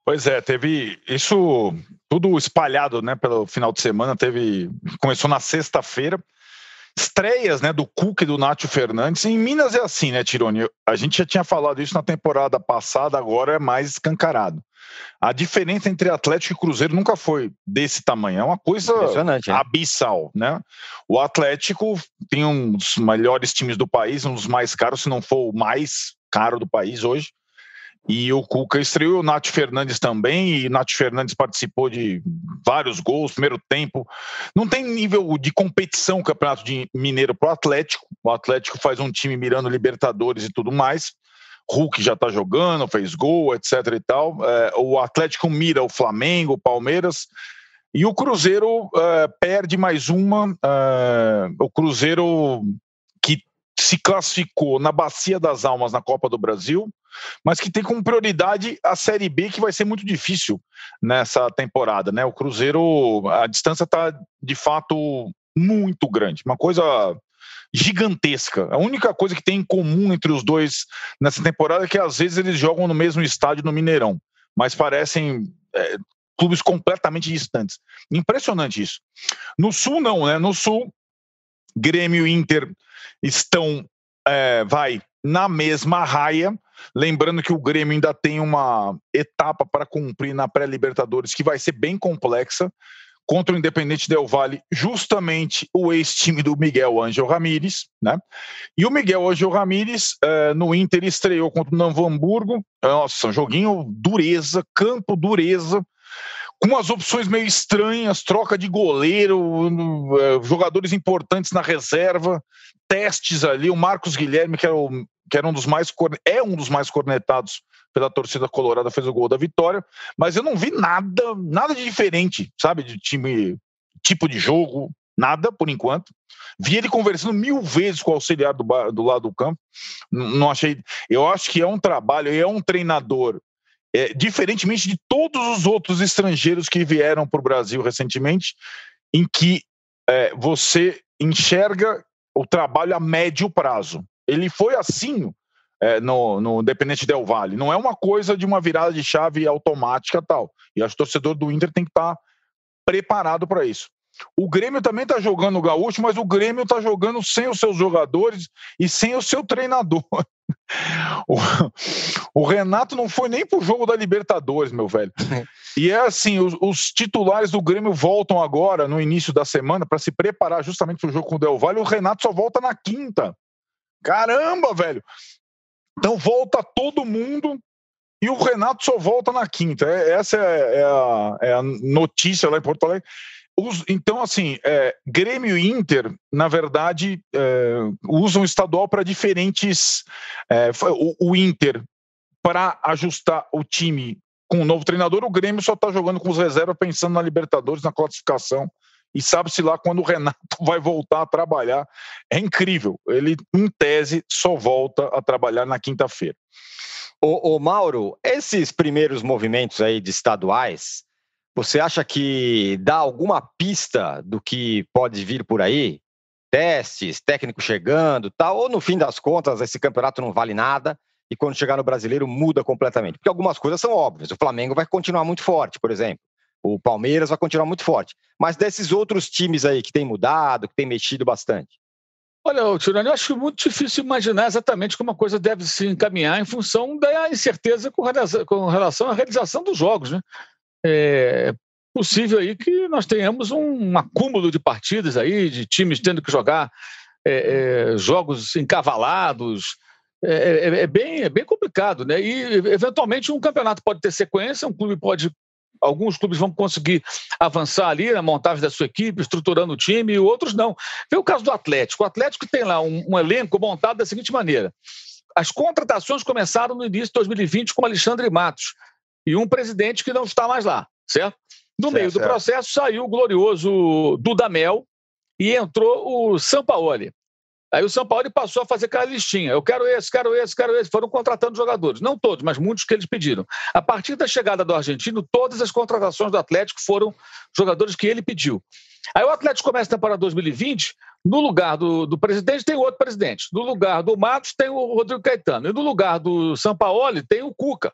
Speaker 4: Pois é, teve isso tudo espalhado, né, pelo final de semana, teve começou na sexta-feira, estreias né, do Cook e do Nátio Fernandes. Em Minas é assim, né, Tironi? A gente já tinha falado isso na temporada passada, agora é mais escancarado. A diferença entre Atlético e Cruzeiro nunca foi desse tamanho. É uma coisa abissal, né? O Atlético tem um dos melhores times do país, um dos mais caros, se não for o mais caro do país hoje. E o Cuca estreou o Nath Fernandes também, e Nath Fernandes participou de vários gols, primeiro tempo. Não tem nível de competição o Campeonato de Mineiro para o Atlético. O Atlético faz um time mirando Libertadores e tudo mais. Hulk já está jogando, fez gol, etc. e tal. É, o Atlético mira o Flamengo, o Palmeiras. E o Cruzeiro é, perde mais uma. É, o Cruzeiro que se classificou na Bacia das Almas na Copa do Brasil mas que tem como prioridade a Série B, que vai ser muito difícil nessa temporada. Né? O Cruzeiro, a distância está de fato muito grande, uma coisa gigantesca. A única coisa que tem em comum entre os dois nessa temporada é que às vezes eles jogam no mesmo estádio no Mineirão, mas parecem é, clubes completamente distantes. Impressionante isso. No Sul, não, né? No Sul, Grêmio e Inter estão, é, vai, na mesma raia. Lembrando que o Grêmio ainda tem uma etapa para cumprir na pré-Libertadores que vai ser bem complexa contra o Independente Del Valle, justamente o ex-time do Miguel Angel Ramírez, né? E o Miguel Angel Ramírez uh, no Inter estreou contra o Novo Hamburgo, nossa, um joguinho dureza, campo dureza, com umas opções meio estranhas, troca de goleiro, uh, jogadores importantes na reserva, testes ali, o Marcos Guilherme, que era, o, que era um dos mais é um dos mais cornetados pela torcida colorada, fez o gol da vitória, mas eu não vi nada, nada de diferente, sabe, de time, tipo de jogo, nada por enquanto. Vi ele conversando mil vezes com o auxiliar do, do lado do campo. Não achei. Eu acho que é um trabalho, é um treinador. É, diferentemente de todos os outros estrangeiros que vieram para o Brasil recentemente, em que é, você enxerga o trabalho a médio prazo. Ele foi assim é, no, no Independente Del Vale. Não é uma coisa de uma virada de chave automática tal. E acho que o torcedor do Inter tem que estar tá preparado para isso. O Grêmio também está jogando o Gaúcho, mas o Grêmio está jogando sem os seus jogadores e sem o seu treinador. O, o Renato não foi nem pro jogo da Libertadores, meu velho. E é assim: os, os titulares do Grêmio voltam agora, no início da semana, para se preparar justamente para o jogo com o Del Valle. O Renato só volta na quinta. Caramba, velho! Então volta todo mundo e o Renato só volta na quinta. É, essa é, é, a, é a notícia lá em Porto Alegre. os, então, assim, é, Grêmio e Inter, na verdade, é, usam o estadual para diferentes. É, o, o, Inter, para ajustar o time com o novo treinador, o Grêmio só está jogando com os reservas, pensando na Libertadores, na classificação. E sabe-se lá quando o Renato vai voltar a trabalhar. É incrível. Ele, em tese, só volta a trabalhar na quinta-feira.
Speaker 1: Ô, Mauro, esses primeiros movimentos aí de estaduais você acha que dá alguma pista do que pode vir por aí? Testes, técnico chegando, tal, ou no fim das contas esse campeonato não vale nada e quando chegar no brasileiro muda completamente? Porque algumas coisas são óbvias. O Flamengo vai continuar muito forte, por exemplo. O Palmeiras vai continuar muito forte. Mas desses outros times aí que tem mudado, que tem mexido bastante.
Speaker 3: Olha, Tirani, eu acho muito difícil imaginar exatamente como a coisa deve se encaminhar em função da incerteza com relação à realização dos jogos. Né? é possível aí que nós tenhamos um, acúmulo de partidas aí, de times tendo que jogar é, é, jogos encavalados. É, é, é, bem, é bem complicado, né? E eventualmente um campeonato pode ter sequência, um clube pode. Alguns clubes vão conseguir avançar ali na montagem da sua equipe, estruturando o time, e outros não. Vê o caso do Atlético. O Atlético tem lá um, um elenco montado da seguinte maneira: as contratações começaram no início de 2020 com Alexandre Matos e um presidente que não está mais lá, certo? No certo, meio do certo. processo saiu o glorioso Dudamel e entrou o Sampaoli. Aí o São Paulo passou a fazer aquela listinha. Eu quero esse, quero esse, quero esse. Foram contratando jogadores. Não todos, mas muitos que eles pediram. A partir da chegada do argentino, todas as contratações do Atlético foram jogadores que ele pediu. Aí o Atlético começa a temporada 2020, no lugar do, do presidente tem outro presidente. No lugar do Matos tem o Rodrigo Caetano. E no lugar do São Paulo tem o Cuca.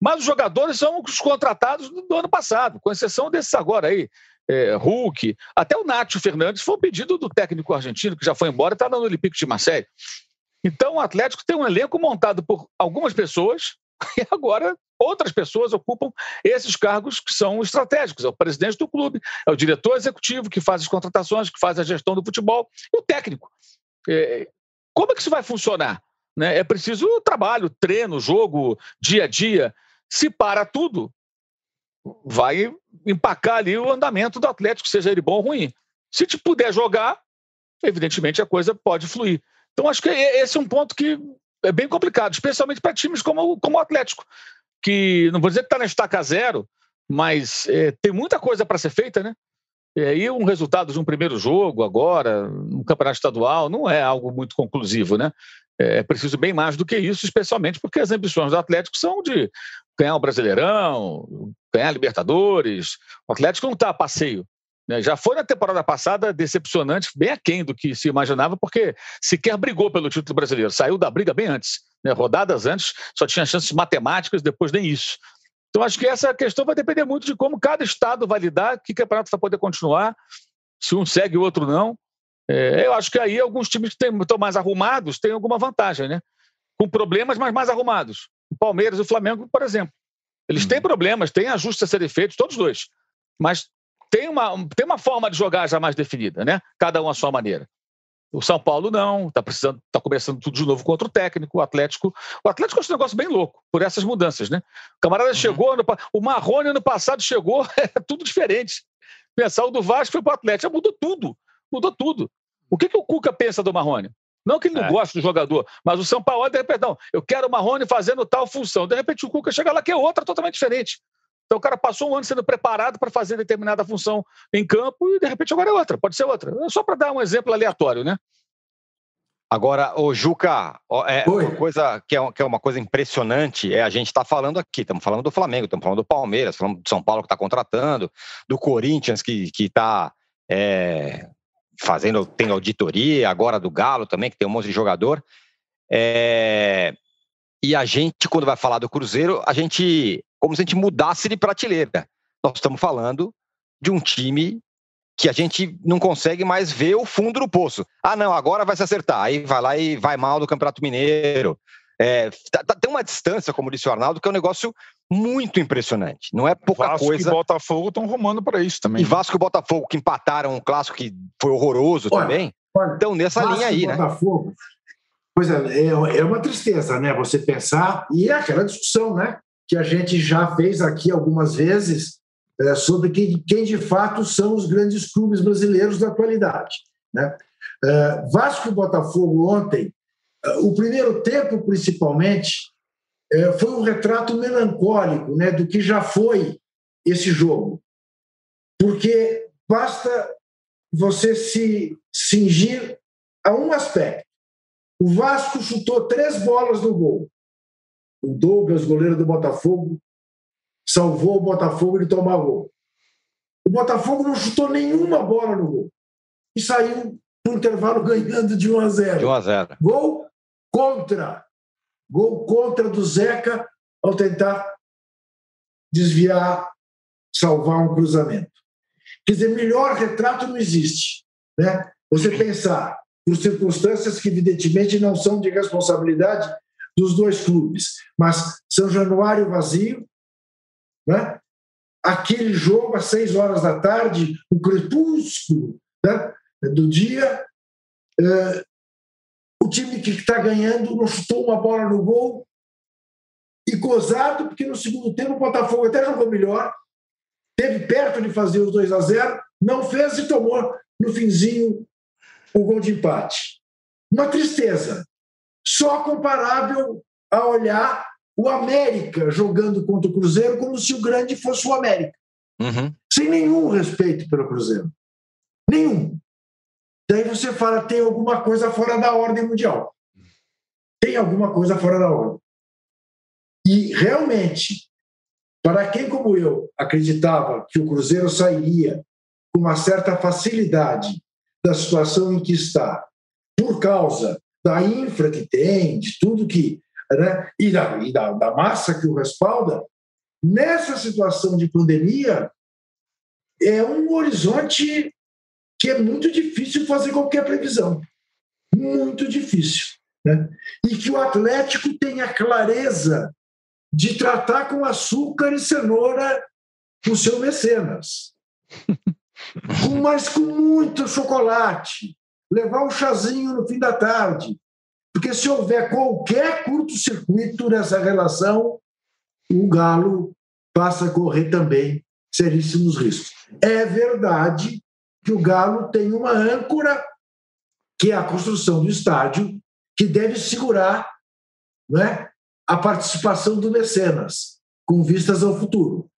Speaker 3: Mas os jogadores são os contratados do ano passado, com exceção desses agora aí. É, Hulk, até o Nacho Fernandes foi um pedido do técnico argentino, que já foi embora e está no Olympique de Marseille. Então o Atlético tem um elenco montado por algumas pessoas e agora outras pessoas ocupam esses cargos que são estratégicos. É o presidente do clube, é o diretor executivo que faz as contratações, que faz a gestão do futebol e o técnico. É, como é que isso vai funcionar? Né? É preciso trabalho, treino, jogo, dia a dia. Se para tudo, vai empacar ali o andamento do Atlético, seja ele bom ou ruim. Se te puder jogar, evidentemente a coisa pode fluir. Então, acho que esse é um ponto que é bem complicado, especialmente para times como, como o Atlético, que não vou dizer que está na estaca zero, mas é, tem muita coisa para ser feita, né? E aí, um resultado de um primeiro jogo agora, no campeonato estadual, não é algo muito conclusivo, né? É preciso bem mais do que isso, especialmente porque as ambições do Atlético são de ganhar o Brasileirão, ganhar a Libertadores. O Atlético não está a passeio. Né? Já foi na temporada passada decepcionante, bem aquém do que se imaginava, porque sequer brigou pelo título brasileiro. Saiu da briga bem antes. Né? Rodadas antes, só tinha chances matemáticas, depois nem isso. Então, acho que essa questão vai depender muito de como cada estado vai lidar, que campeonato vai poder continuar, se um segue o outro não. É, eu acho que aí alguns times que estão mais arrumados têm alguma vantagem, né? Com problemas, mas mais arrumados o Palmeiras e o Flamengo, por exemplo. Eles têm uhum. problemas, têm ajustes a serem feitos, todos dois. Mas tem uma, tem uma forma de jogar já mais definida, né? Cada um à sua maneira. O São Paulo não, está precisando, está começando tudo de novo contra o técnico, o Atlético. O Atlético é um negócio bem louco por essas mudanças, né? O camarada uhum. chegou, no, o Marrone ano passado chegou, é tudo diferente. Pensar o do Vasco foi para o Atlético, mudou tudo, mudou tudo. O que, que o Cuca pensa do Marrone? Não que ele não é. goste do jogador, mas o São Paulo, de repente, não, eu quero o Marrone fazendo tal função. De repente o Cuca chega lá que é outra totalmente diferente. Então o cara passou um ano sendo preparado para fazer determinada função em campo e de repente agora é outra, pode ser outra. É só para dar um exemplo aleatório, né?
Speaker 1: Agora, o Juca, é uma coisa que é, que é, uma coisa impressionante é a gente está falando aqui, estamos falando do Flamengo, estamos falando do Palmeiras, falando do São Paulo que está contratando, do Corinthians que está é, fazendo, tem auditoria, agora do Galo também, que tem um monte de jogador. É, e a gente, quando vai falar do Cruzeiro, a gente, como se a gente mudasse de prateleira. Nós estamos falando de um time que a gente não consegue mais ver o fundo do poço. Ah, não, agora vai se acertar. Aí vai lá e vai mal no Campeonato Mineiro. É, tá, tá, tem uma distância, como disse o Arnaldo, que é um negócio muito impressionante. Não é pouca
Speaker 4: Vasco
Speaker 1: coisa.
Speaker 4: Vasco e Botafogo estão rumando para isso também.
Speaker 1: E Vasco e Botafogo, que empataram um clássico que foi horroroso olha, também. Olha, então, nessa Vasco linha aí, né? Botafogo,
Speaker 2: Pois é, é, é uma tristeza, né? Você pensar, e é aquela discussão, né? Que a gente já fez aqui algumas vezes é, sobre quem, quem, de fato são os grandes clubes brasileiros da atualidade. Né? É, Vasco e Botafogo ontem, o primeiro tempo principalmente, é, foi um retrato melancólico né, do que já foi esse jogo. Porque basta você se cingir a um aspecto. O Vasco chutou três bolas no gol. O Douglas, goleiro do Botafogo, salvou o Botafogo de tomar gol. O Botafogo não chutou nenhuma bola no gol e saiu no intervalo ganhando de 1 a 0.
Speaker 1: De 1 a 0.
Speaker 2: Gol contra. Gol contra do Zeca ao tentar desviar, salvar um cruzamento. Quer dizer, melhor retrato não existe. Né? Você pensar por circunstâncias que, evidentemente, não são de responsabilidade dos dois clubes, mas São Januário vazio, né? aquele jogo às seis horas da tarde, o crepúsculo né? do dia, time que está ganhando não chutou uma bola no gol e gozado, porque no segundo tempo o Botafogo até jogou melhor, teve perto de fazer os 2 a 0 não fez e tomou no finzinho o gol de empate. Uma tristeza, só comparável a olhar o América jogando contra o Cruzeiro como se o grande fosse o América. Uhum. Sem nenhum respeito pelo Cruzeiro. Nenhum. Daí você fala, tem alguma coisa fora da ordem mundial. Tem alguma coisa fora da ordem. E realmente, para quem como eu acreditava que o Cruzeiro sairia com uma certa facilidade da situação em que está, por causa da infra que tem, de tudo que né? e, da, e da, da massa que o respalda, nessa situação de pandemia, é um horizonte que é muito difícil fazer qualquer previsão. Muito difícil. Né? E que o Atlético tenha clareza de tratar com açúcar e cenoura o seu mecenas. Mas com muito chocolate. Levar um chazinho no fim da tarde. Porque se houver qualquer curto-circuito nessa relação, o Galo passa a correr também seríssimos riscos. É verdade que o Galo tem uma âncora, que é a construção do estádio, que deve segurar né, a participação do mecenas, com vistas ao futuro.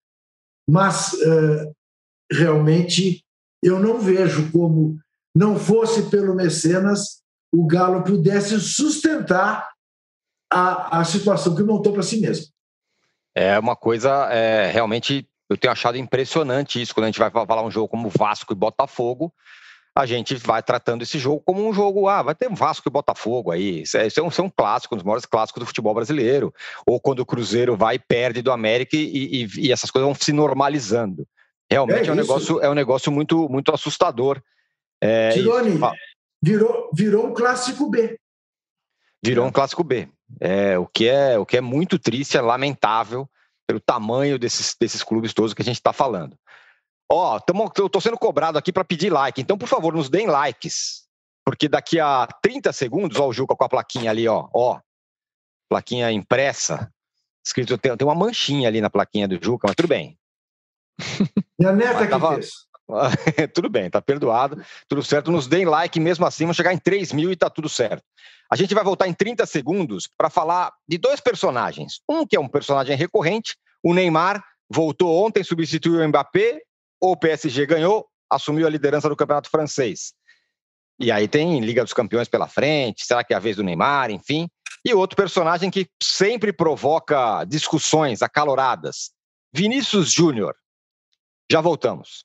Speaker 2: Mas, uh, realmente, eu não vejo como não fosse pelo mecenas o Galo pudesse sustentar a, a situação que montou para si mesmo.
Speaker 1: É uma coisa é, realmente, eu tenho achado impressionante isso, quando a gente vai falar um jogo como Vasco e Botafogo, a gente vai tratando esse jogo como um jogo, ah, vai ter Vasco e Botafogo aí, isso é, isso é, um, isso é um clássico, um dos maiores clássicos do futebol brasileiro, ou quando o Cruzeiro vai e perde do América e, e, e essas coisas vão se normalizando. Realmente é, é um, negócio, é um negócio muito, muito assustador.
Speaker 2: É, Tirone, virou, virou um clássico B.
Speaker 1: Virou um clássico B. É, o, que é, o que é muito triste, é lamentável pelo tamanho desses, desses clubes todos que a gente está falando. Ó, tamo, eu estou sendo cobrado aqui para pedir like, então, por favor, nos deem likes. Porque daqui a 30 segundos, ó, o Juca com a plaquinha ali, ó, ó, plaquinha impressa, escrito, tem, tem uma manchinha ali na plaquinha do Juca, mas tudo bem.
Speaker 2: Minha neta que tava, fez.
Speaker 1: tudo bem, tá perdoado, tudo certo. Nos deem like mesmo assim, vamos chegar em 3 mil e tá tudo certo. A gente vai voltar em 30 segundos para falar de dois personagens. Um que é um personagem recorrente, o Neymar voltou ontem, substituiu o Mbappé, o PSG ganhou, assumiu a liderança do campeonato francês. E aí tem Liga dos Campeões pela frente, será que é a vez do Neymar, enfim. E outro personagem que sempre provoca discussões acaloradas, Vinícius Júnior. Já voltamos.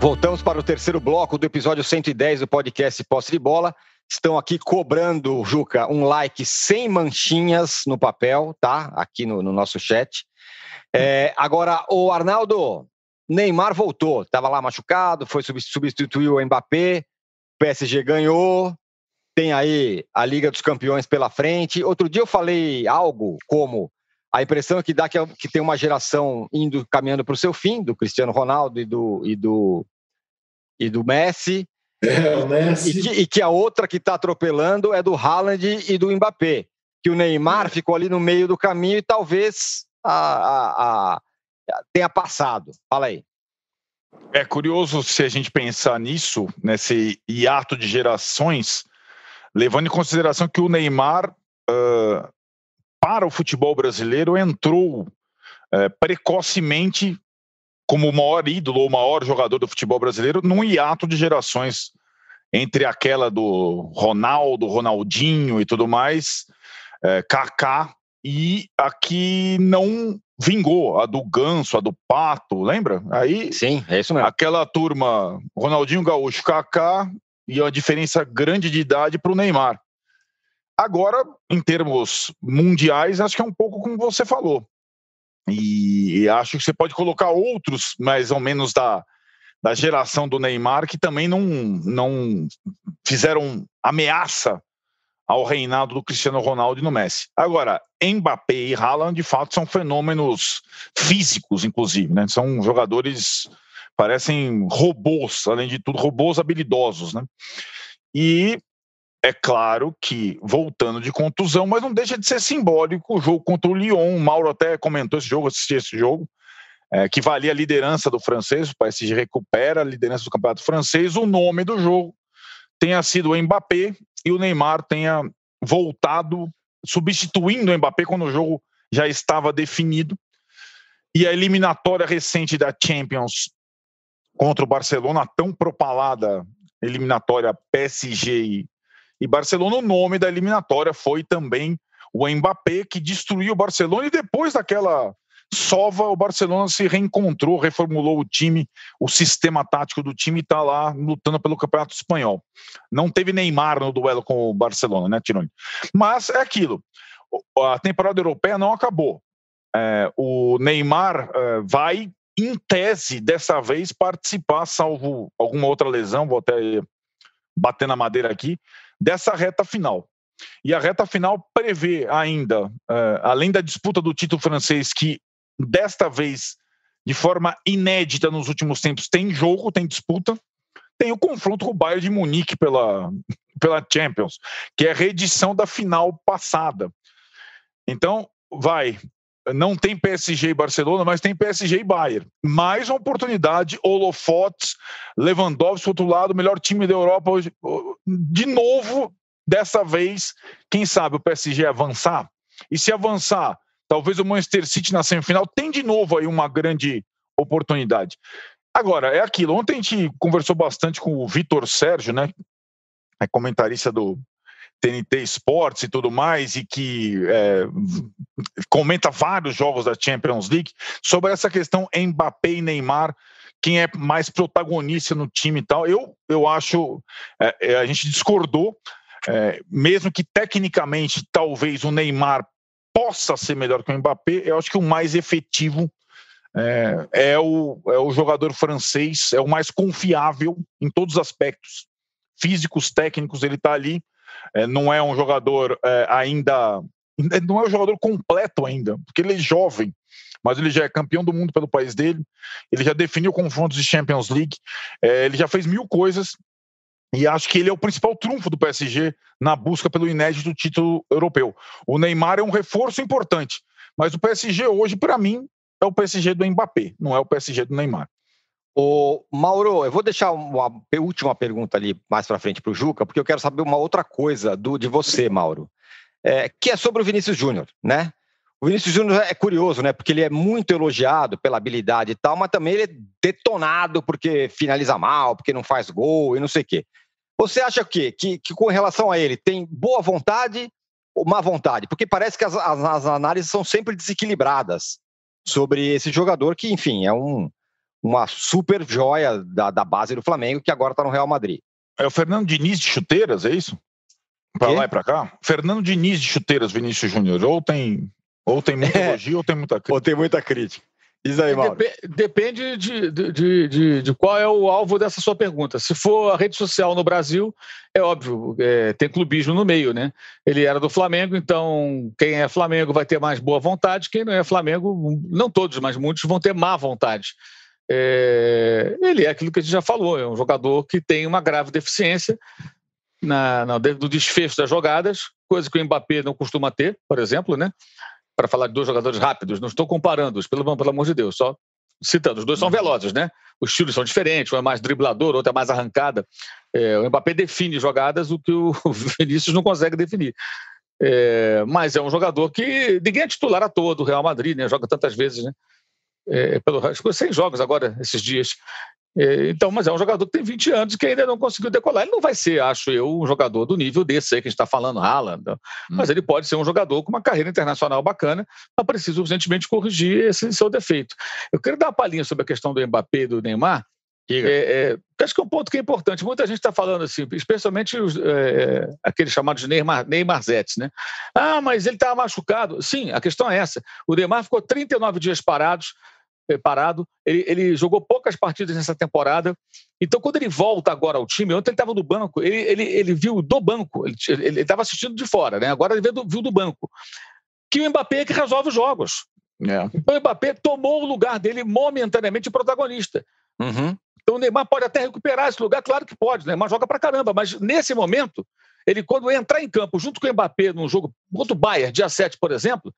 Speaker 1: Voltamos para o terceiro bloco do episódio 110 do podcast Posse de Bola. Estão aqui cobrando, Juca, um like sem manchinhas no papel, tá? Aqui no, no nosso chat. É, agora, o Arnaldo, Neymar voltou, estava lá machucado, foi substituir o Mbappé, PSG ganhou, tem aí a Liga dos Campeões pela frente. Outro dia eu falei algo como a impressão é que dá que, que tem uma geração indo caminhando para o seu fim, do Cristiano Ronaldo e do, e do, e do Messi.
Speaker 2: É, o Messi.
Speaker 1: E, que, e que a outra que está atropelando é do Haaland e do Mbappé. Que o Neymar é. ficou ali no meio do caminho e talvez a, a, a, tenha passado. Fala aí.
Speaker 4: É curioso se a gente pensar nisso, nesse hiato de gerações, levando em consideração que o Neymar, uh, para o futebol brasileiro, entrou uh, precocemente como o maior ídolo ou o maior jogador do futebol brasileiro num hiato de gerações entre aquela do Ronaldo, Ronaldinho e tudo mais, uh, Kaká, e a que não vingou, a do Ganso, a do Pato, lembra? Aí,
Speaker 1: Sim, é isso mesmo.
Speaker 4: Aquela turma, Ronaldinho Gaúcho, Kaká e a diferença grande de idade para o Neymar. Agora, em termos mundiais, acho que é um pouco como você falou. E, e acho que você pode colocar outros, mais ou menos da, da geração do Neymar, que também não, não fizeram ameaça ao reinado do Cristiano Ronaldo e no Messi. Agora, Mbappé e Haaland, de fato, são fenômenos físicos, inclusive, né? São jogadores parecem robôs, além de tudo, robôs habilidosos, né? E é claro que, voltando de contusão, mas não deixa de ser simbólico o jogo contra o Lyon. O Mauro até comentou esse jogo, assisti esse jogo, é, que valia a liderança do francês, o PSG recupera a liderança do campeonato francês. O nome do jogo tenha sido o Mbappé e o Neymar tenha voltado, substituindo o Mbappé quando o jogo já estava definido. E a eliminatória recente da Champions contra o Barcelona, tão propalada eliminatória PSG e, Barcelona, o nome da eliminatória foi também o Mbappé, que destruiu o Barcelona e depois daquela sova, o Barcelona se reencontrou, reformulou o time, o sistema tático do time está lá lutando pelo Campeonato Espanhol. Não teve Neymar no duelo com o Barcelona, né, Tironi? Mas é aquilo, a temporada europeia não acabou. É, o Neymar é, vai em tese, dessa vez, participar, salvo alguma outra lesão, vou até bater na madeira aqui, dessa reta final. E a reta final prevê ainda, uh, além da disputa do título francês, que desta vez, de forma inédita nos últimos tempos, tem jogo, tem disputa, tem o confronto com o Bayern de Munique pela, pela Champions, que é a reedição da final passada. Então, vai não tem PSG e Barcelona, mas tem PSG e Bayern. Mais uma oportunidade, holofotes, Lewandowski, outro lado, melhor time da Europa hoje. De novo, dessa vez, quem sabe o PSG avançar? E se avançar, talvez o Manchester City na semifinal tem de novo aí uma grande oportunidade. Agora, é aquilo. Ontem a gente conversou bastante com o Vitor Sérgio, né? É comentarista do, TNT Sports e tudo mais, e que é, comenta vários jogos da Champions League, sobre essa questão Mbappé e Neymar, quem é mais protagonista no time e tal. Eu, eu acho, é, é a gente discordou, é, mesmo que tecnicamente talvez o Neymar possa ser melhor que o Mbappé, eu acho que o mais efetivo é, é, o, é o jogador francês, é o mais confiável em todos os aspectos físicos, técnicos, ele está ali é, não é um jogador é, ainda. Não é um jogador completo ainda, porque ele é jovem, mas ele já é campeão do mundo pelo país dele, ele já definiu confrontos de Champions League, é, ele já fez mil coisas, e acho que ele é o principal trunfo do PSG na busca pelo inédito título europeu. O Neymar é um reforço importante, mas o PSG hoje, para mim, é o PSG do Mbappé, não é o PSG do Neymar.
Speaker 1: O Mauro, eu vou deixar uma última pergunta ali mais para frente para o Juca, porque eu quero saber uma outra coisa do, de você, Mauro, é, que é sobre o Vinícius Júnior, né? O Vinícius Júnior é curioso, né? Porque ele é muito elogiado pela habilidade e tal, mas também ele é detonado porque finaliza mal, porque não faz gol e não sei o quê. Você acha o quê? Que, que com relação a ele tem boa vontade ou má vontade? Porque parece que as, as, as análises são sempre desequilibradas sobre esse jogador que, enfim, é um uma super joia da, da base do Flamengo, que agora está no Real Madrid.
Speaker 4: É o Fernando Diniz de chuteiras, é isso? Para lá e para cá? Fernando Diniz de chuteiras, Vinícius Júnior. Ou tem, ou tem muita é. elogio ou tem muita crítica.
Speaker 1: Ou tem muita crítica. Diz aí, Mauro.
Speaker 3: Dep depende de, de, de, de, qual é o alvo dessa sua pergunta. Se for a rede social no Brasil, é óbvio, é, tem clubismo no meio, né? Ele era do Flamengo, então quem é Flamengo vai ter mais boa vontade, quem não é Flamengo, não todos, mas muitos vão ter má vontade. É, ele é aquilo que a gente já falou, é um jogador que tem uma grave deficiência na, na, do desfecho das jogadas, coisa que o Mbappé não costuma ter, por exemplo, né? para falar de dois jogadores rápidos, não estou comparando-os, pelo, pelo amor de Deus, só citando. Os dois são uhum. velozes, né? Os estilos são diferentes, um é mais driblador, outro é mais arrancada. É, o Mbappé define jogadas, o que o Vinícius não consegue definir. É, mas é um jogador que ninguém é titular à toa do Real Madrid, né? Joga tantas vezes, né? É, pelo, acho que 100 jogos agora, esses dias. É, então, mas é um jogador que tem 20 anos que ainda não conseguiu decolar. Ele não vai ser, acho eu, um jogador do nível desse aí que a gente está falando, Haaland, hum. mas ele pode ser um jogador com uma carreira internacional bacana, mas precisa urgentemente corrigir esse seu defeito. Eu quero dar uma palhinha sobre a questão do Mbappé e do Neymar. É, é, acho que é um ponto que é importante. Muita gente está falando assim, especialmente os, é, aqueles chamados Neymar, Neymarzetes, né? Ah, mas ele estava machucado. Sim, a questão é essa. O Neymar ficou 39 dias parados, parado. Ele, ele, jogou poucas partidas nessa temporada. Então, quando ele volta agora ao time, ontem ele estava no banco, ele, ele, ele, viu do banco, ele estava assistindo de fora, né? Agora ele viu do, viu do banco. Que o Mbappé é que resolve os jogos. É. Então o Mbappé tomou o lugar dele momentaneamente de protagonista. Uhum. Então o Neymar pode até recuperar esse lugar, claro que pode, o Neymar joga pra caramba, mas nesse momento, ele quando entrar em campo junto com o Mbappé num jogo contra o Bayern, dia 7, por exemplo,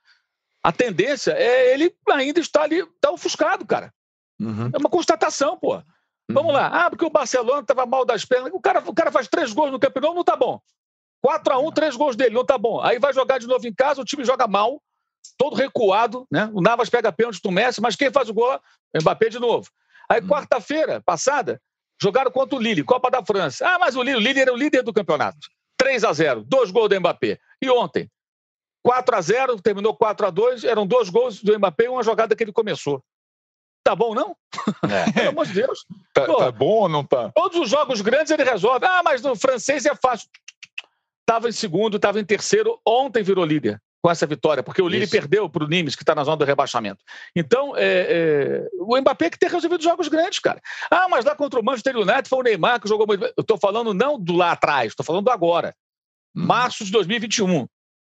Speaker 3: a tendência é ele ainda estar ali, tá ofuscado, cara. Uhum. É uma constatação, pô. Uhum. Vamos lá. Ah, porque o Barcelona estava mal das pernas. O cara, o cara faz três gols no campeonato, não tá bom. 4 a 1 três gols dele, não tá bom. Aí vai jogar de novo em casa, o time joga mal, todo recuado, né? O Navas pega pênalti do Messi, mas quem faz o gol? O Mbappé de novo. Aí, uhum. quarta-feira passada, jogaram contra o Lille, Copa da França. Ah, mas o Lille, o Lille era o líder do campeonato. 3 a 0 dois gols do Mbappé. E ontem, 4 a 0 terminou 4 a 2 eram dois gols do Mbappé e uma jogada que ele começou. Tá bom, não? É. Pelo amor de Deus.
Speaker 4: Tá, Pô, tá, bom ou não tá?
Speaker 3: Todos os jogos grandes ele resolve. Ah, mas no francês é fácil. Tava em segundo, tava em terceiro, ontem virou líder com essa vitória, porque o Lille Isso. perdeu para o Nimes, que está na zona do rebaixamento. Então, é, é, o Mbappé que tem resolvido jogos grandes, cara. Ah, mas lá contra o Manchester United foi o Neymar que jogou muito. Eu estou falando não do lá atrás, estou falando do agora. Hum. Março de 2021.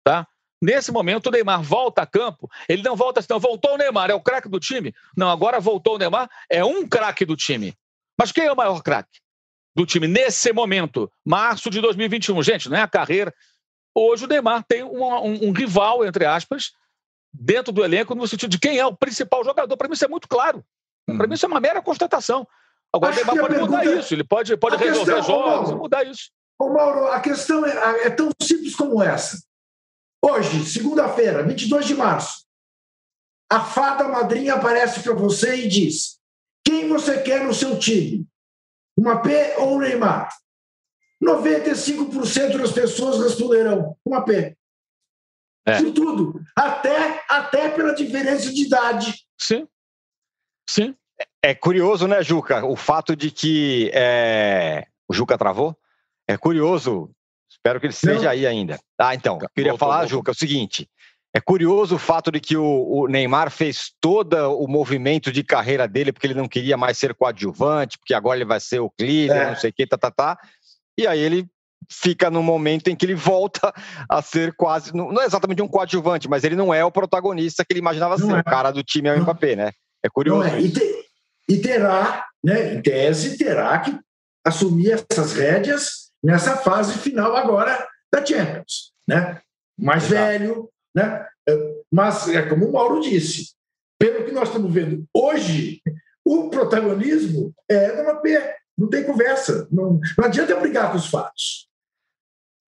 Speaker 3: Tá? Nesse momento, o Neymar volta a campo. Ele não volta assim, não. Voltou o Neymar, é o craque do time? Não, agora voltou o Neymar, é um craque do time. Mas quem é o maior craque do time nesse momento? Março de 2021. Gente, não é a carreira. Hoje o Neymar tem um, um, um rival, entre aspas, dentro do elenco, no sentido de quem é o principal jogador. Para mim, isso é muito claro. Hum. Para mim, isso é uma mera constatação. Agora, Acho o Neymar pode pergunta... mudar isso. Ele pode, pode resolver questão, jogos, Mauro, mudar isso.
Speaker 2: Ô, Mauro, a questão é, é tão simples como essa. Hoje, segunda-feira, 22 de março, a fada madrinha aparece para você e diz: quem você quer no seu time? Uma P ou um Neymar? 95% das pessoas responderão uma P. É. Por tudo. Até, até pela diferença de idade.
Speaker 3: Sim. Sim.
Speaker 1: É curioso, né, Juca? O fato de que. É... O Juca travou? É curioso Espero que ele esteja aí ainda. Ah, então, eu queria voltou, falar, voltou. Juca, é o seguinte. É curioso o fato de que o, o, Neymar fez todo o movimento de carreira dele, porque ele não queria mais ser coadjuvante, porque agora ele vai ser o Cleveland, é. não sei o que, tá, tá, tá. E aí ele fica no momento em que ele volta a ser quase, não é exatamente um coadjuvante, mas ele não é o protagonista que ele imaginava não ser. É. O cara do time é o Mbappé, né? É curioso. É.
Speaker 2: E, te, e, terá, né, em tese, terá que assumir essas rédeas nessa fase final agora da Champions, né? Mais Exato. velho, né? Mas é como o Mauro disse, pelo que nós estamos vendo hoje, o protagonismo é do Mbappé. Não tem conversa. Não, não adianta brigar com os fatos.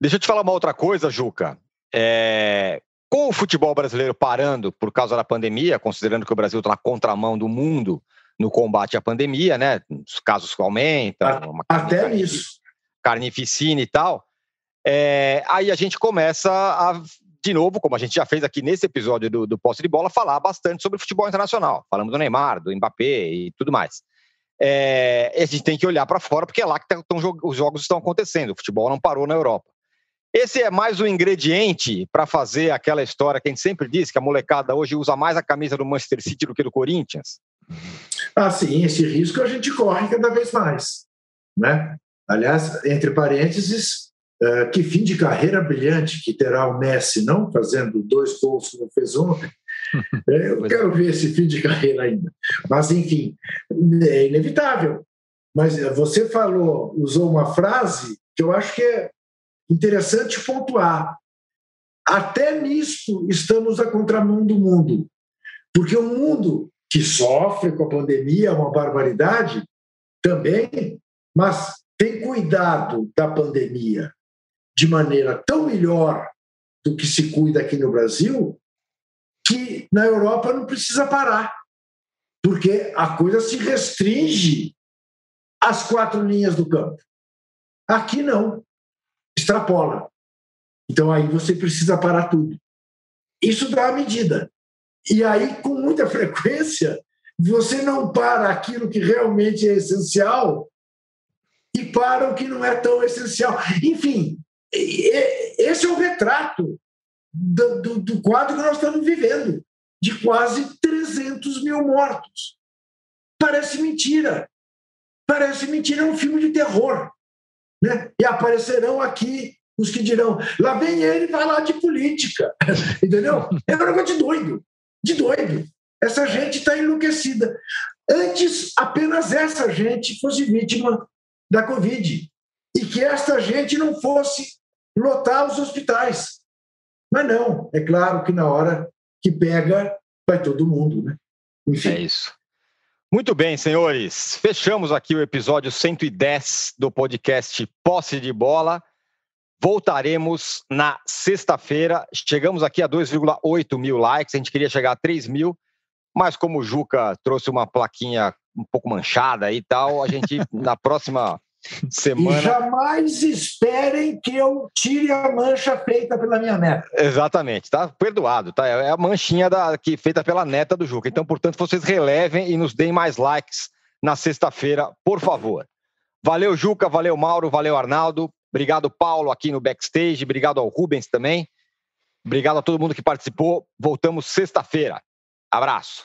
Speaker 1: Deixa eu te falar uma outra coisa, Juca. É, com o futebol brasileiro parando por causa da pandemia, considerando que o Brasil está na contramão do mundo no combate à pandemia, né? Os casos aumentam.
Speaker 2: Até nisso
Speaker 1: carnificina e tal, é, aí a gente começa a, de novo, como a gente já fez aqui nesse episódio do, do Posse de Bola, falar bastante sobre futebol internacional. Falamos do Neymar, do Mbappé e tudo mais. É, a gente tem que olhar para fora, porque é lá que tão, os jogos estão acontecendo. O futebol não parou na Europa. Esse é mais um ingrediente para fazer aquela história que a gente sempre diz que a molecada hoje usa mais a camisa do Manchester City do que do Corinthians?
Speaker 2: Ah, sim, esse risco a gente corre cada vez mais. Né? Aliás, entre parênteses, uh, que fim de carreira brilhante que terá o Messi, não? Fazendo dois gols como fez ontem. É, eu quero ver esse fim de carreira ainda. Mas, enfim, é inevitável. Mas você falou, usou uma frase que eu acho que é interessante pontuar. Até nisso estamos a contramão do mundo. Porque o mundo que sofre com a pandemia é uma barbaridade também, mas tem cuidado da pandemia de maneira tão melhor do que se cuida aqui no Brasil, que na Europa não precisa parar, porque a coisa se restringe às quatro linhas do campo. Aqui não, extrapola. Então aí você precisa parar tudo. Isso dá a medida. E aí, com muita frequência, você não para aquilo que realmente é essencial e para o que não é tão essencial. Enfim, esse é o retrato do, do, do quadro que nós estamos vivendo, de quase 300 mil mortos. Parece mentira. Parece mentira, é um filme de terror. Né? E aparecerão aqui os que dirão, lá vem ele falar de política. Entendeu? É um negócio de doido. De doido. Essa gente está enlouquecida. Antes, apenas essa gente fosse vítima da Covid. E que esta gente não fosse lotar os hospitais. Mas não, é claro que na hora que pega, vai todo mundo, né?
Speaker 1: Enfim. É isso. Muito bem, senhores. Fechamos aqui o episódio 110 do podcast Posse de Bola. Voltaremos na sexta-feira. Chegamos aqui a 2,8 mil likes. A gente queria chegar a 3 mil, mas como o Juca trouxe uma plaquinha um pouco manchada e tal, a gente na próxima semana.
Speaker 2: E jamais esperem que eu tire a mancha feita pela minha neta.
Speaker 1: Exatamente, tá perdoado, tá? É a manchinha da, que feita pela neta do Juca. Então, portanto, vocês relevem e nos deem mais likes na sexta-feira, por favor. Valeu, Juca, valeu, Mauro, valeu, Arnaldo. Obrigado, Paulo, aqui no backstage. Obrigado ao Rubens também. Obrigado a todo mundo que participou. Voltamos sexta-feira. Abraço.